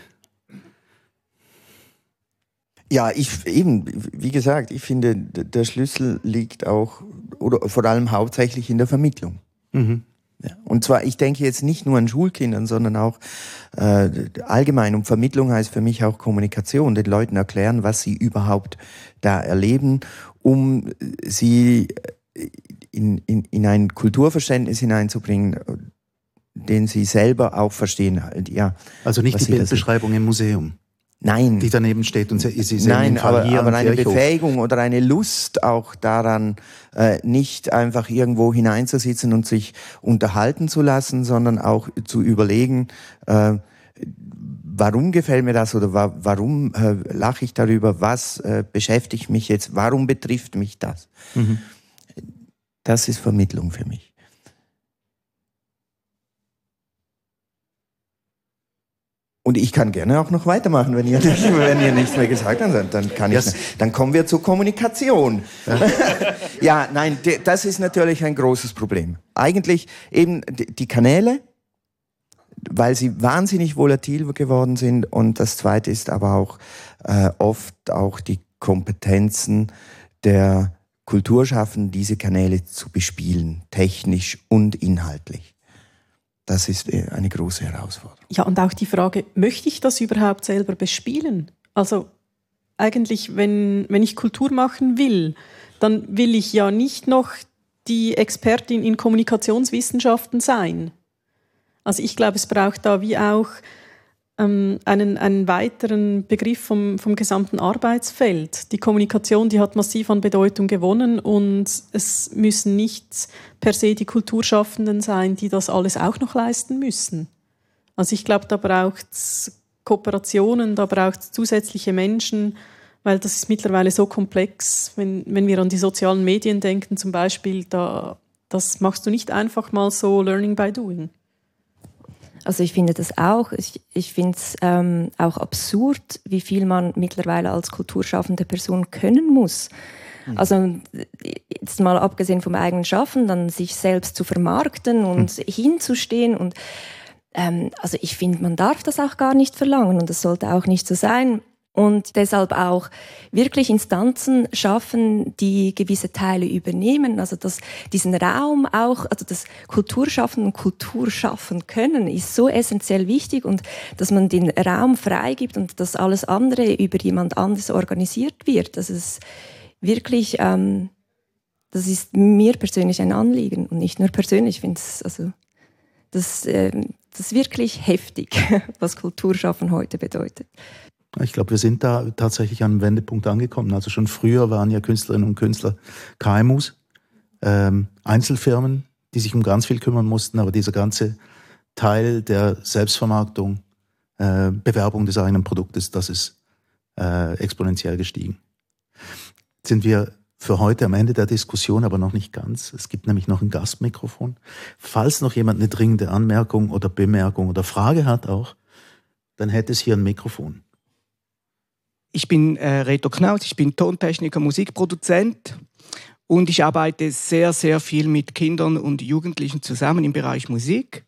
Ja, ich eben, wie gesagt, ich finde, der Schlüssel liegt auch oder vor allem hauptsächlich in der Vermittlung. Mhm. Ja, und zwar, ich denke jetzt nicht nur an Schulkindern, sondern auch äh, allgemein. Und Vermittlung heißt für mich auch Kommunikation, den Leuten erklären, was sie überhaupt da erleben, um sie in, in, in ein Kulturverständnis hineinzubringen, den sie selber auch verstehen. Ja, also nicht die Bildbeschreibung im Museum. Nein. Die daneben steht und sie sehen Nein, aber, aber eine Befähigung oder eine Lust auch daran, äh, nicht einfach irgendwo hineinzusitzen und sich unterhalten zu lassen, sondern auch zu überlegen, äh, warum gefällt mir das oder wa warum äh, lache ich darüber, was äh, beschäftigt mich jetzt, warum betrifft mich das? Mhm. Das ist Vermittlung für mich. Und ich kann gerne auch noch weitermachen, wenn ihr, nicht, wenn ihr nichts mehr gesagt habt, dann kann ich, dann kommen wir zur Kommunikation. ja, nein, das ist natürlich ein großes Problem. Eigentlich eben die Kanäle, weil sie wahnsinnig volatil geworden sind und das zweite ist aber auch äh, oft auch die Kompetenzen der Kulturschaffenden, diese Kanäle zu bespielen, technisch und inhaltlich. Das ist äh, eine große Herausforderung. Ja, und auch die Frage, möchte ich das überhaupt selber bespielen? Also eigentlich, wenn, wenn ich Kultur machen will, dann will ich ja nicht noch die Expertin in Kommunikationswissenschaften sein. Also ich glaube, es braucht da wie auch ähm, einen, einen weiteren Begriff vom, vom gesamten Arbeitsfeld. Die Kommunikation, die hat massiv an Bedeutung gewonnen und es müssen nicht per se die Kulturschaffenden sein, die das alles auch noch leisten müssen. Also ich glaube, da braucht es Kooperationen, da braucht es zusätzliche Menschen, weil das ist mittlerweile so komplex. Wenn, wenn wir an die sozialen Medien denken zum Beispiel, da, das machst du nicht einfach mal so Learning by Doing. Also ich finde das auch. Ich, ich finde es ähm, auch absurd, wie viel man mittlerweile als kulturschaffende Person können muss. Mhm. Also jetzt mal abgesehen vom eigenen Schaffen, dann sich selbst zu vermarkten und mhm. hinzustehen und ähm, also ich finde, man darf das auch gar nicht verlangen und das sollte auch nicht so sein und deshalb auch wirklich Instanzen schaffen, die gewisse Teile übernehmen. Also dass diesen Raum auch, also das Kulturschaffen und Kultur schaffen können, ist so essentiell wichtig und dass man den Raum freigibt und dass alles andere über jemand anderes organisiert wird. Das ist wirklich, ähm, das ist mir persönlich ein Anliegen und nicht nur persönlich. Ich finde es, also das, äh, das ist wirklich heftig, was Kulturschaffen heute bedeutet. Ich glaube, wir sind da tatsächlich an einem Wendepunkt angekommen. Also schon früher waren ja Künstlerinnen und Künstler KMUs, ähm, Einzelfirmen, die sich um ganz viel kümmern mussten, aber dieser ganze Teil der Selbstvermarktung, äh, Bewerbung des eigenen Produktes, das ist äh, exponentiell gestiegen. Sind wir für heute am Ende der Diskussion, aber noch nicht ganz. Es gibt nämlich noch ein Gastmikrofon. Falls noch jemand eine dringende Anmerkung oder Bemerkung oder Frage hat auch, dann hätte es hier ein Mikrofon. Ich bin äh, Reto Knaus, ich bin Tontechniker, Musikproduzent und ich arbeite sehr, sehr viel mit Kindern und Jugendlichen zusammen im Bereich Musik.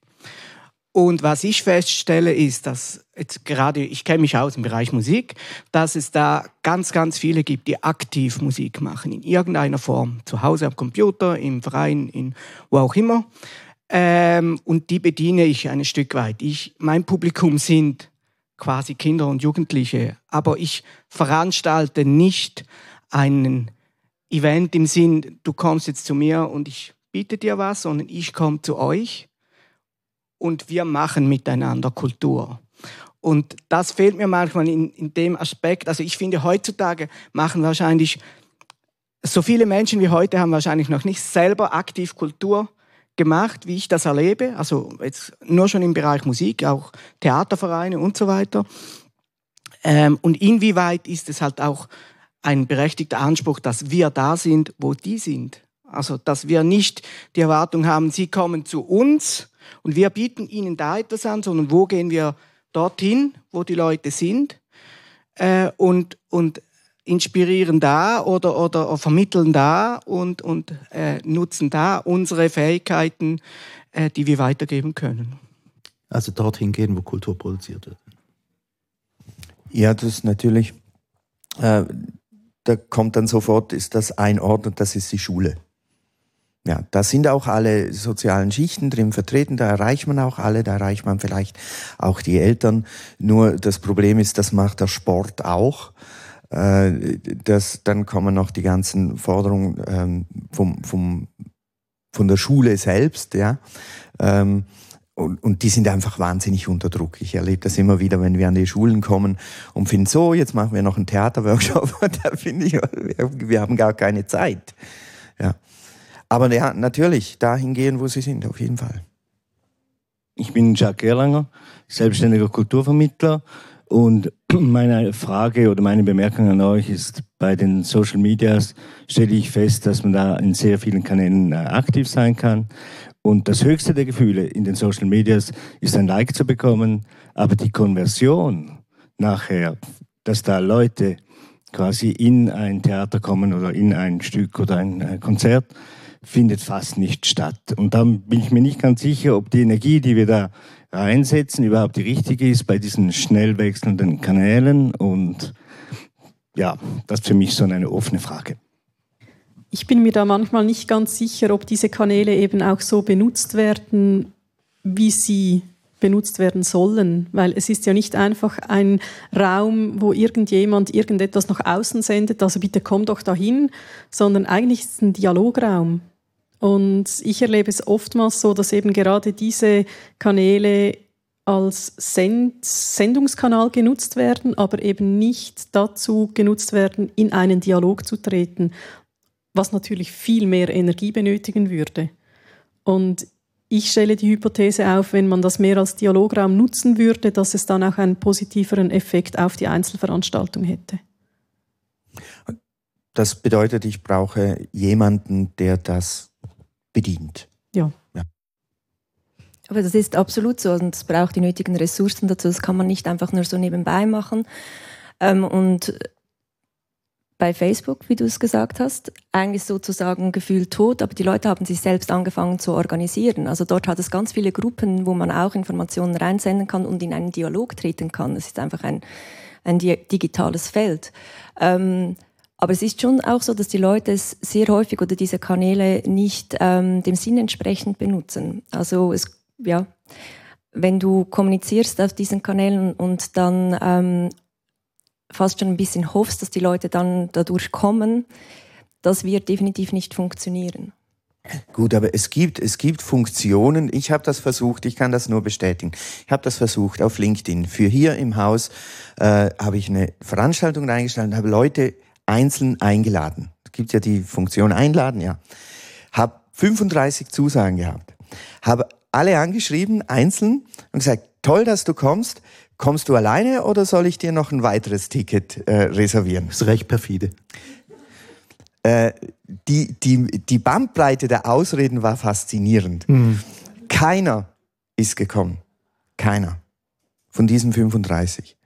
Und was ich feststelle, ist, dass jetzt gerade, ich kenne mich aus im Bereich Musik, dass es da ganz, ganz viele gibt, die aktiv Musik machen, in irgendeiner Form. Zu Hause am Computer, im Verein, in wo auch immer. Ähm, und die bediene ich ein Stück weit. Ich, mein Publikum sind quasi Kinder und Jugendliche. Aber ich veranstalte nicht einen Event im Sinn, du kommst jetzt zu mir und ich biete dir was, sondern ich komme zu euch und wir machen miteinander Kultur. Und das fehlt mir manchmal in, in dem Aspekt. Also ich finde, heutzutage machen wahrscheinlich so viele Menschen wie heute haben wahrscheinlich noch nicht selber aktiv Kultur gemacht, wie ich das erlebe. Also jetzt nur schon im Bereich Musik, auch Theatervereine und so weiter. Ähm, und inwieweit ist es halt auch ein berechtigter Anspruch, dass wir da sind, wo die sind. Also, dass wir nicht die Erwartung haben, sie kommen zu uns und wir bieten ihnen da etwas an, sondern wo gehen wir dorthin, wo die Leute sind äh, und, und inspirieren da oder, oder vermitteln da und, und äh, nutzen da unsere Fähigkeiten, äh, die wir weitergeben können. Also dorthin gehen, wo Kultur produziert wird. Ja, das ist natürlich, äh, da kommt dann sofort, ist das ein Ort und das ist die Schule. Ja, da sind auch alle sozialen Schichten drin vertreten, da erreicht man auch alle, da erreicht man vielleicht auch die Eltern. Nur das Problem ist, das macht der Sport auch. Äh, das, dann kommen noch die ganzen Forderungen ähm, vom, vom, von der Schule selbst, ja. Ähm, und, und die sind einfach wahnsinnig unter Druck. Ich erlebe das immer wieder, wenn wir an die Schulen kommen und finden, so, jetzt machen wir noch einen Theaterworkshop. da finde ich, wir haben gar keine Zeit. Ja. Aber ja, natürlich, dahin gehen, wo sie sind, auf jeden Fall. Ich bin Jacques Erlanger, selbstständiger Kulturvermittler und meine Frage oder meine Bemerkung an euch ist, bei den Social Medias stelle ich fest, dass man da in sehr vielen Kanälen äh, aktiv sein kann. Und das höchste der Gefühle in den Social Medias ist ein Like zu bekommen, aber die Konversion nachher, dass da Leute quasi in ein Theater kommen oder in ein Stück oder ein äh, Konzert, findet fast nicht statt. Und da bin ich mir nicht ganz sicher, ob die Energie, die wir da einsetzen, überhaupt die richtige ist bei diesen schnell wechselnden Kanälen. Und ja, das ist für mich so eine offene Frage. Ich bin mir da manchmal nicht ganz sicher, ob diese Kanäle eben auch so benutzt werden, wie sie benutzt werden sollen, weil es ist ja nicht einfach ein Raum, wo irgendjemand irgendetwas nach außen sendet, also bitte komm doch dahin, sondern eigentlich ist es ein Dialograum. Und ich erlebe es oftmals so, dass eben gerade diese Kanäle als Send Sendungskanal genutzt werden, aber eben nicht dazu genutzt werden, in einen Dialog zu treten, was natürlich viel mehr Energie benötigen würde. Und ich stelle die Hypothese auf, wenn man das mehr als Dialograum nutzen würde, dass es dann auch einen positiveren Effekt auf die Einzelveranstaltung hätte. Das bedeutet, ich brauche jemanden, der das bedient. Ja. ja. Aber das ist absolut so und es braucht die nötigen Ressourcen dazu. Das kann man nicht einfach nur so nebenbei machen. Ähm, und bei Facebook, wie du es gesagt hast, eigentlich sozusagen gefühlt tot, aber die Leute haben sich selbst angefangen zu organisieren. Also dort hat es ganz viele Gruppen, wo man auch Informationen reinsenden kann und in einen Dialog treten kann. Es ist einfach ein, ein digitales Feld. Ähm, aber es ist schon auch so, dass die Leute es sehr häufig oder diese Kanäle nicht ähm, dem Sinn entsprechend benutzen. Also es, ja, wenn du kommunizierst auf diesen Kanälen und dann ähm, fast schon ein bisschen hoffst, dass die Leute dann dadurch kommen, das wird definitiv nicht funktionieren. Gut, aber es gibt, es gibt Funktionen. Ich habe das versucht, ich kann das nur bestätigen. Ich habe das versucht auf LinkedIn. Für hier im Haus äh, habe ich eine Veranstaltung eingestellt und habe Leute einzeln eingeladen. Es gibt ja die Funktion einladen, ja. Habe 35 Zusagen gehabt. Habe alle angeschrieben, einzeln, und gesagt, toll, dass du kommst. Kommst du alleine oder soll ich dir noch ein weiteres Ticket äh, reservieren? Das ist recht perfide. Äh, die, die, die Bandbreite der Ausreden war faszinierend. Mhm. Keiner ist gekommen. Keiner. Von diesen 35.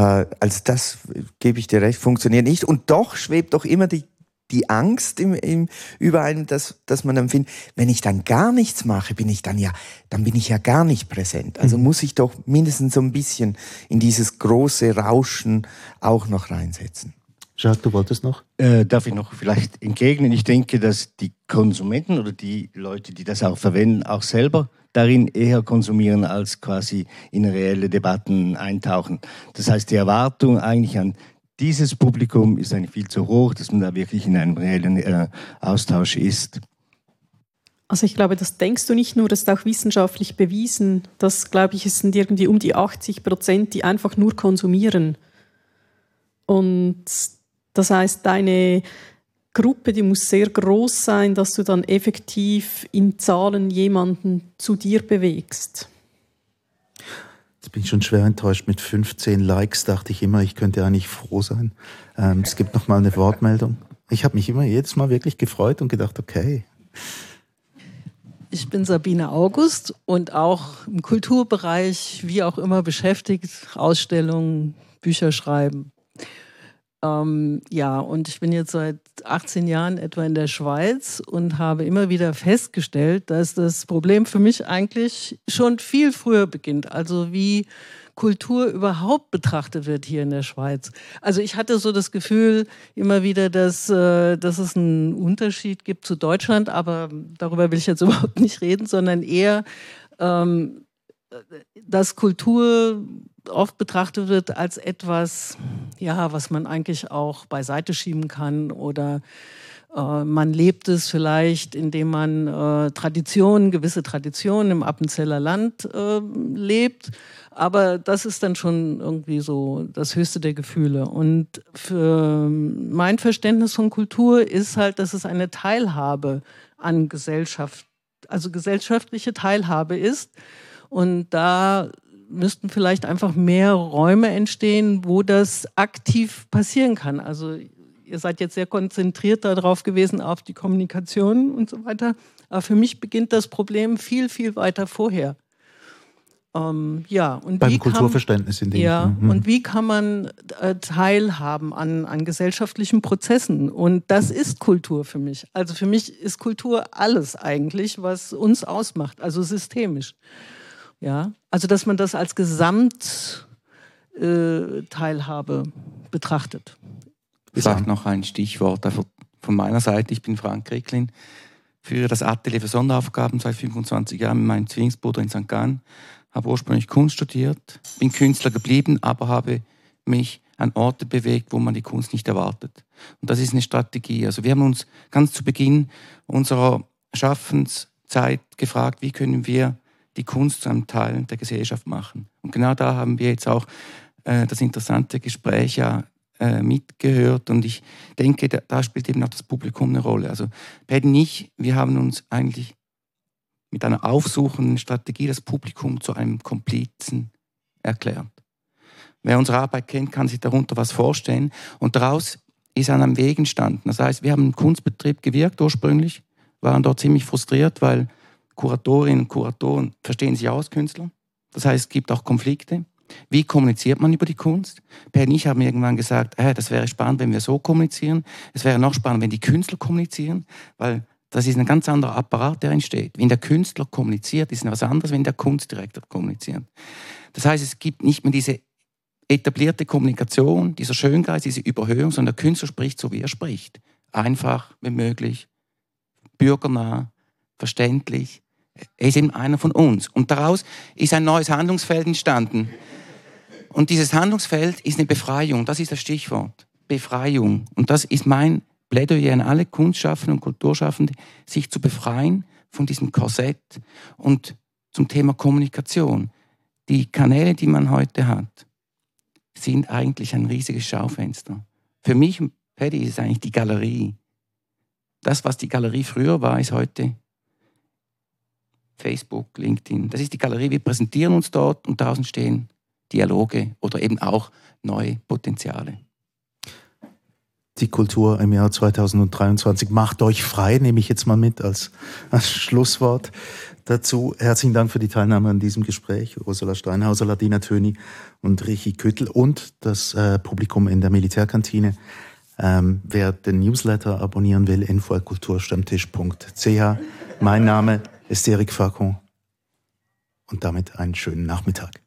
Äh, also das gebe ich dir recht, funktioniert nicht. Und doch schwebt doch immer die die Angst im, im, über einen, dass, dass man dann findet, wenn ich dann gar nichts mache, bin ich dann ja, dann bin ich ja gar nicht präsent. Also mhm. muss ich doch mindestens so ein bisschen in dieses große Rauschen auch noch reinsetzen. Jacques, du wolltest noch? Äh, darf ich noch vielleicht entgegnen? Ich denke, dass die Konsumenten oder die Leute, die das auch verwenden, auch selber darin eher konsumieren, als quasi in reelle Debatten eintauchen. Das heißt, die Erwartung eigentlich an dieses Publikum ist eigentlich viel zu hoch, dass man da wirklich in einem reellen äh, Austausch ist. Also ich glaube, das denkst du nicht nur, das ist auch wissenschaftlich bewiesen. Das, glaube ich, es sind irgendwie um die 80 Prozent, die einfach nur konsumieren. Und das heißt, deine Gruppe, die muss sehr groß sein, dass du dann effektiv in Zahlen jemanden zu dir bewegst. Jetzt bin ich schon schwer enttäuscht. Mit 15 Likes dachte ich immer, ich könnte eigentlich froh sein. Ähm, es gibt noch mal eine Wortmeldung. Ich habe mich immer jedes Mal wirklich gefreut und gedacht, okay. Ich bin Sabine August und auch im Kulturbereich, wie auch immer, beschäftigt. Ausstellungen, Bücher schreiben. Ähm, ja, und ich bin jetzt seit 18 Jahren etwa in der Schweiz und habe immer wieder festgestellt, dass das Problem für mich eigentlich schon viel früher beginnt. Also wie Kultur überhaupt betrachtet wird hier in der Schweiz. Also ich hatte so das Gefühl immer wieder, dass, äh, dass es einen Unterschied gibt zu Deutschland, aber darüber will ich jetzt überhaupt nicht reden, sondern eher, ähm, dass Kultur oft betrachtet wird als etwas, ja, was man eigentlich auch beiseite schieben kann oder äh, man lebt es vielleicht, indem man äh, Traditionen, gewisse Traditionen im Appenzeller Land äh, lebt. Aber das ist dann schon irgendwie so das höchste der Gefühle. Und für mein Verständnis von Kultur ist halt, dass es eine Teilhabe an Gesellschaft, also gesellschaftliche Teilhabe ist. Und da müssten vielleicht einfach mehr Räume entstehen, wo das aktiv passieren kann. Also ihr seid jetzt sehr konzentriert darauf gewesen, auf die Kommunikation und so weiter. Aber für mich beginnt das Problem viel, viel weiter vorher. Ähm, ja, und Beim Kulturverständnis in dem Ja, mhm. und wie kann man äh, teilhaben an, an gesellschaftlichen Prozessen? Und das ist Kultur für mich. Also für mich ist Kultur alles eigentlich, was uns ausmacht, also systemisch. Ja, also dass man das als Gesamtteilhabe äh, betrachtet. Vielleicht noch ein Stichwort von meiner Seite. Ich bin Frank Ricklin, führe das Atelier für Sonderaufgaben seit 25 Jahren mit meinem Zwillingsbruder in St. Gallen, habe ursprünglich Kunst studiert, bin Künstler geblieben, aber habe mich an Orte bewegt, wo man die Kunst nicht erwartet. Und das ist eine Strategie. Also wir haben uns ganz zu Beginn unserer Schaffenszeit gefragt, wie können wir die Kunst zu einem Teil der Gesellschaft machen. Und genau da haben wir jetzt auch äh, das interessante Gespräch ja äh, mitgehört. Und ich denke, da, da, spielt eben auch das Publikum eine Rolle. Also Paddy und ich, wir haben uns eigentlich mit einer aufsuchenden Strategie das Publikum zu einem Komplizen erklärt. Wer unsere Arbeit kennt, kann sich darunter was vorstellen. Und daraus ist an einem Weg entstanden. Das heißt, wir haben im Kunstbetrieb gewirkt ursprünglich, waren dort ziemlich frustriert, weil Kuratorinnen und Kuratoren verstehen sich aus, Künstler. Das heißt, es gibt auch Konflikte. Wie kommuniziert man über die Kunst? Per und ich haben irgendwann gesagt, äh, das wäre spannend, wenn wir so kommunizieren. Es wäre noch spannend, wenn die Künstler kommunizieren, weil das ist ein ganz anderer Apparat, der entsteht. Wenn der Künstler kommuniziert, ist es etwas anderes, wenn der Kunstdirektor kommuniziert. Das heißt, es gibt nicht mehr diese etablierte Kommunikation, dieser Schöngeist, diese Überhöhung, sondern der Künstler spricht so, wie er spricht. Einfach, wenn möglich, bürgernah, verständlich. Er ist eben einer von uns. Und daraus ist ein neues Handlungsfeld entstanden. Und dieses Handlungsfeld ist eine Befreiung. Das ist das Stichwort. Befreiung. Und das ist mein Plädoyer an alle Kunstschaffenden und Kulturschaffende, sich zu befreien von diesem Korsett und zum Thema Kommunikation. Die Kanäle, die man heute hat, sind eigentlich ein riesiges Schaufenster. Für mich, Paddy, ist es eigentlich die Galerie. Das, was die Galerie früher war, ist heute Facebook, LinkedIn. Das ist die Galerie. Wir präsentieren uns dort und draußen stehen Dialoge oder eben auch neue Potenziale. Die Kultur im Jahr 2023 macht euch frei, nehme ich jetzt mal mit als, als Schlusswort dazu. Herzlichen Dank für die Teilnahme an diesem Gespräch. Ursula Steinhauser, Ladina Töni und Richi Küttel und das äh, Publikum in der Militärkantine. Ähm, wer den Newsletter abonnieren will, info.kulturstammtisch.ch. Mein Name ist Eric Facon und damit einen schönen Nachmittag.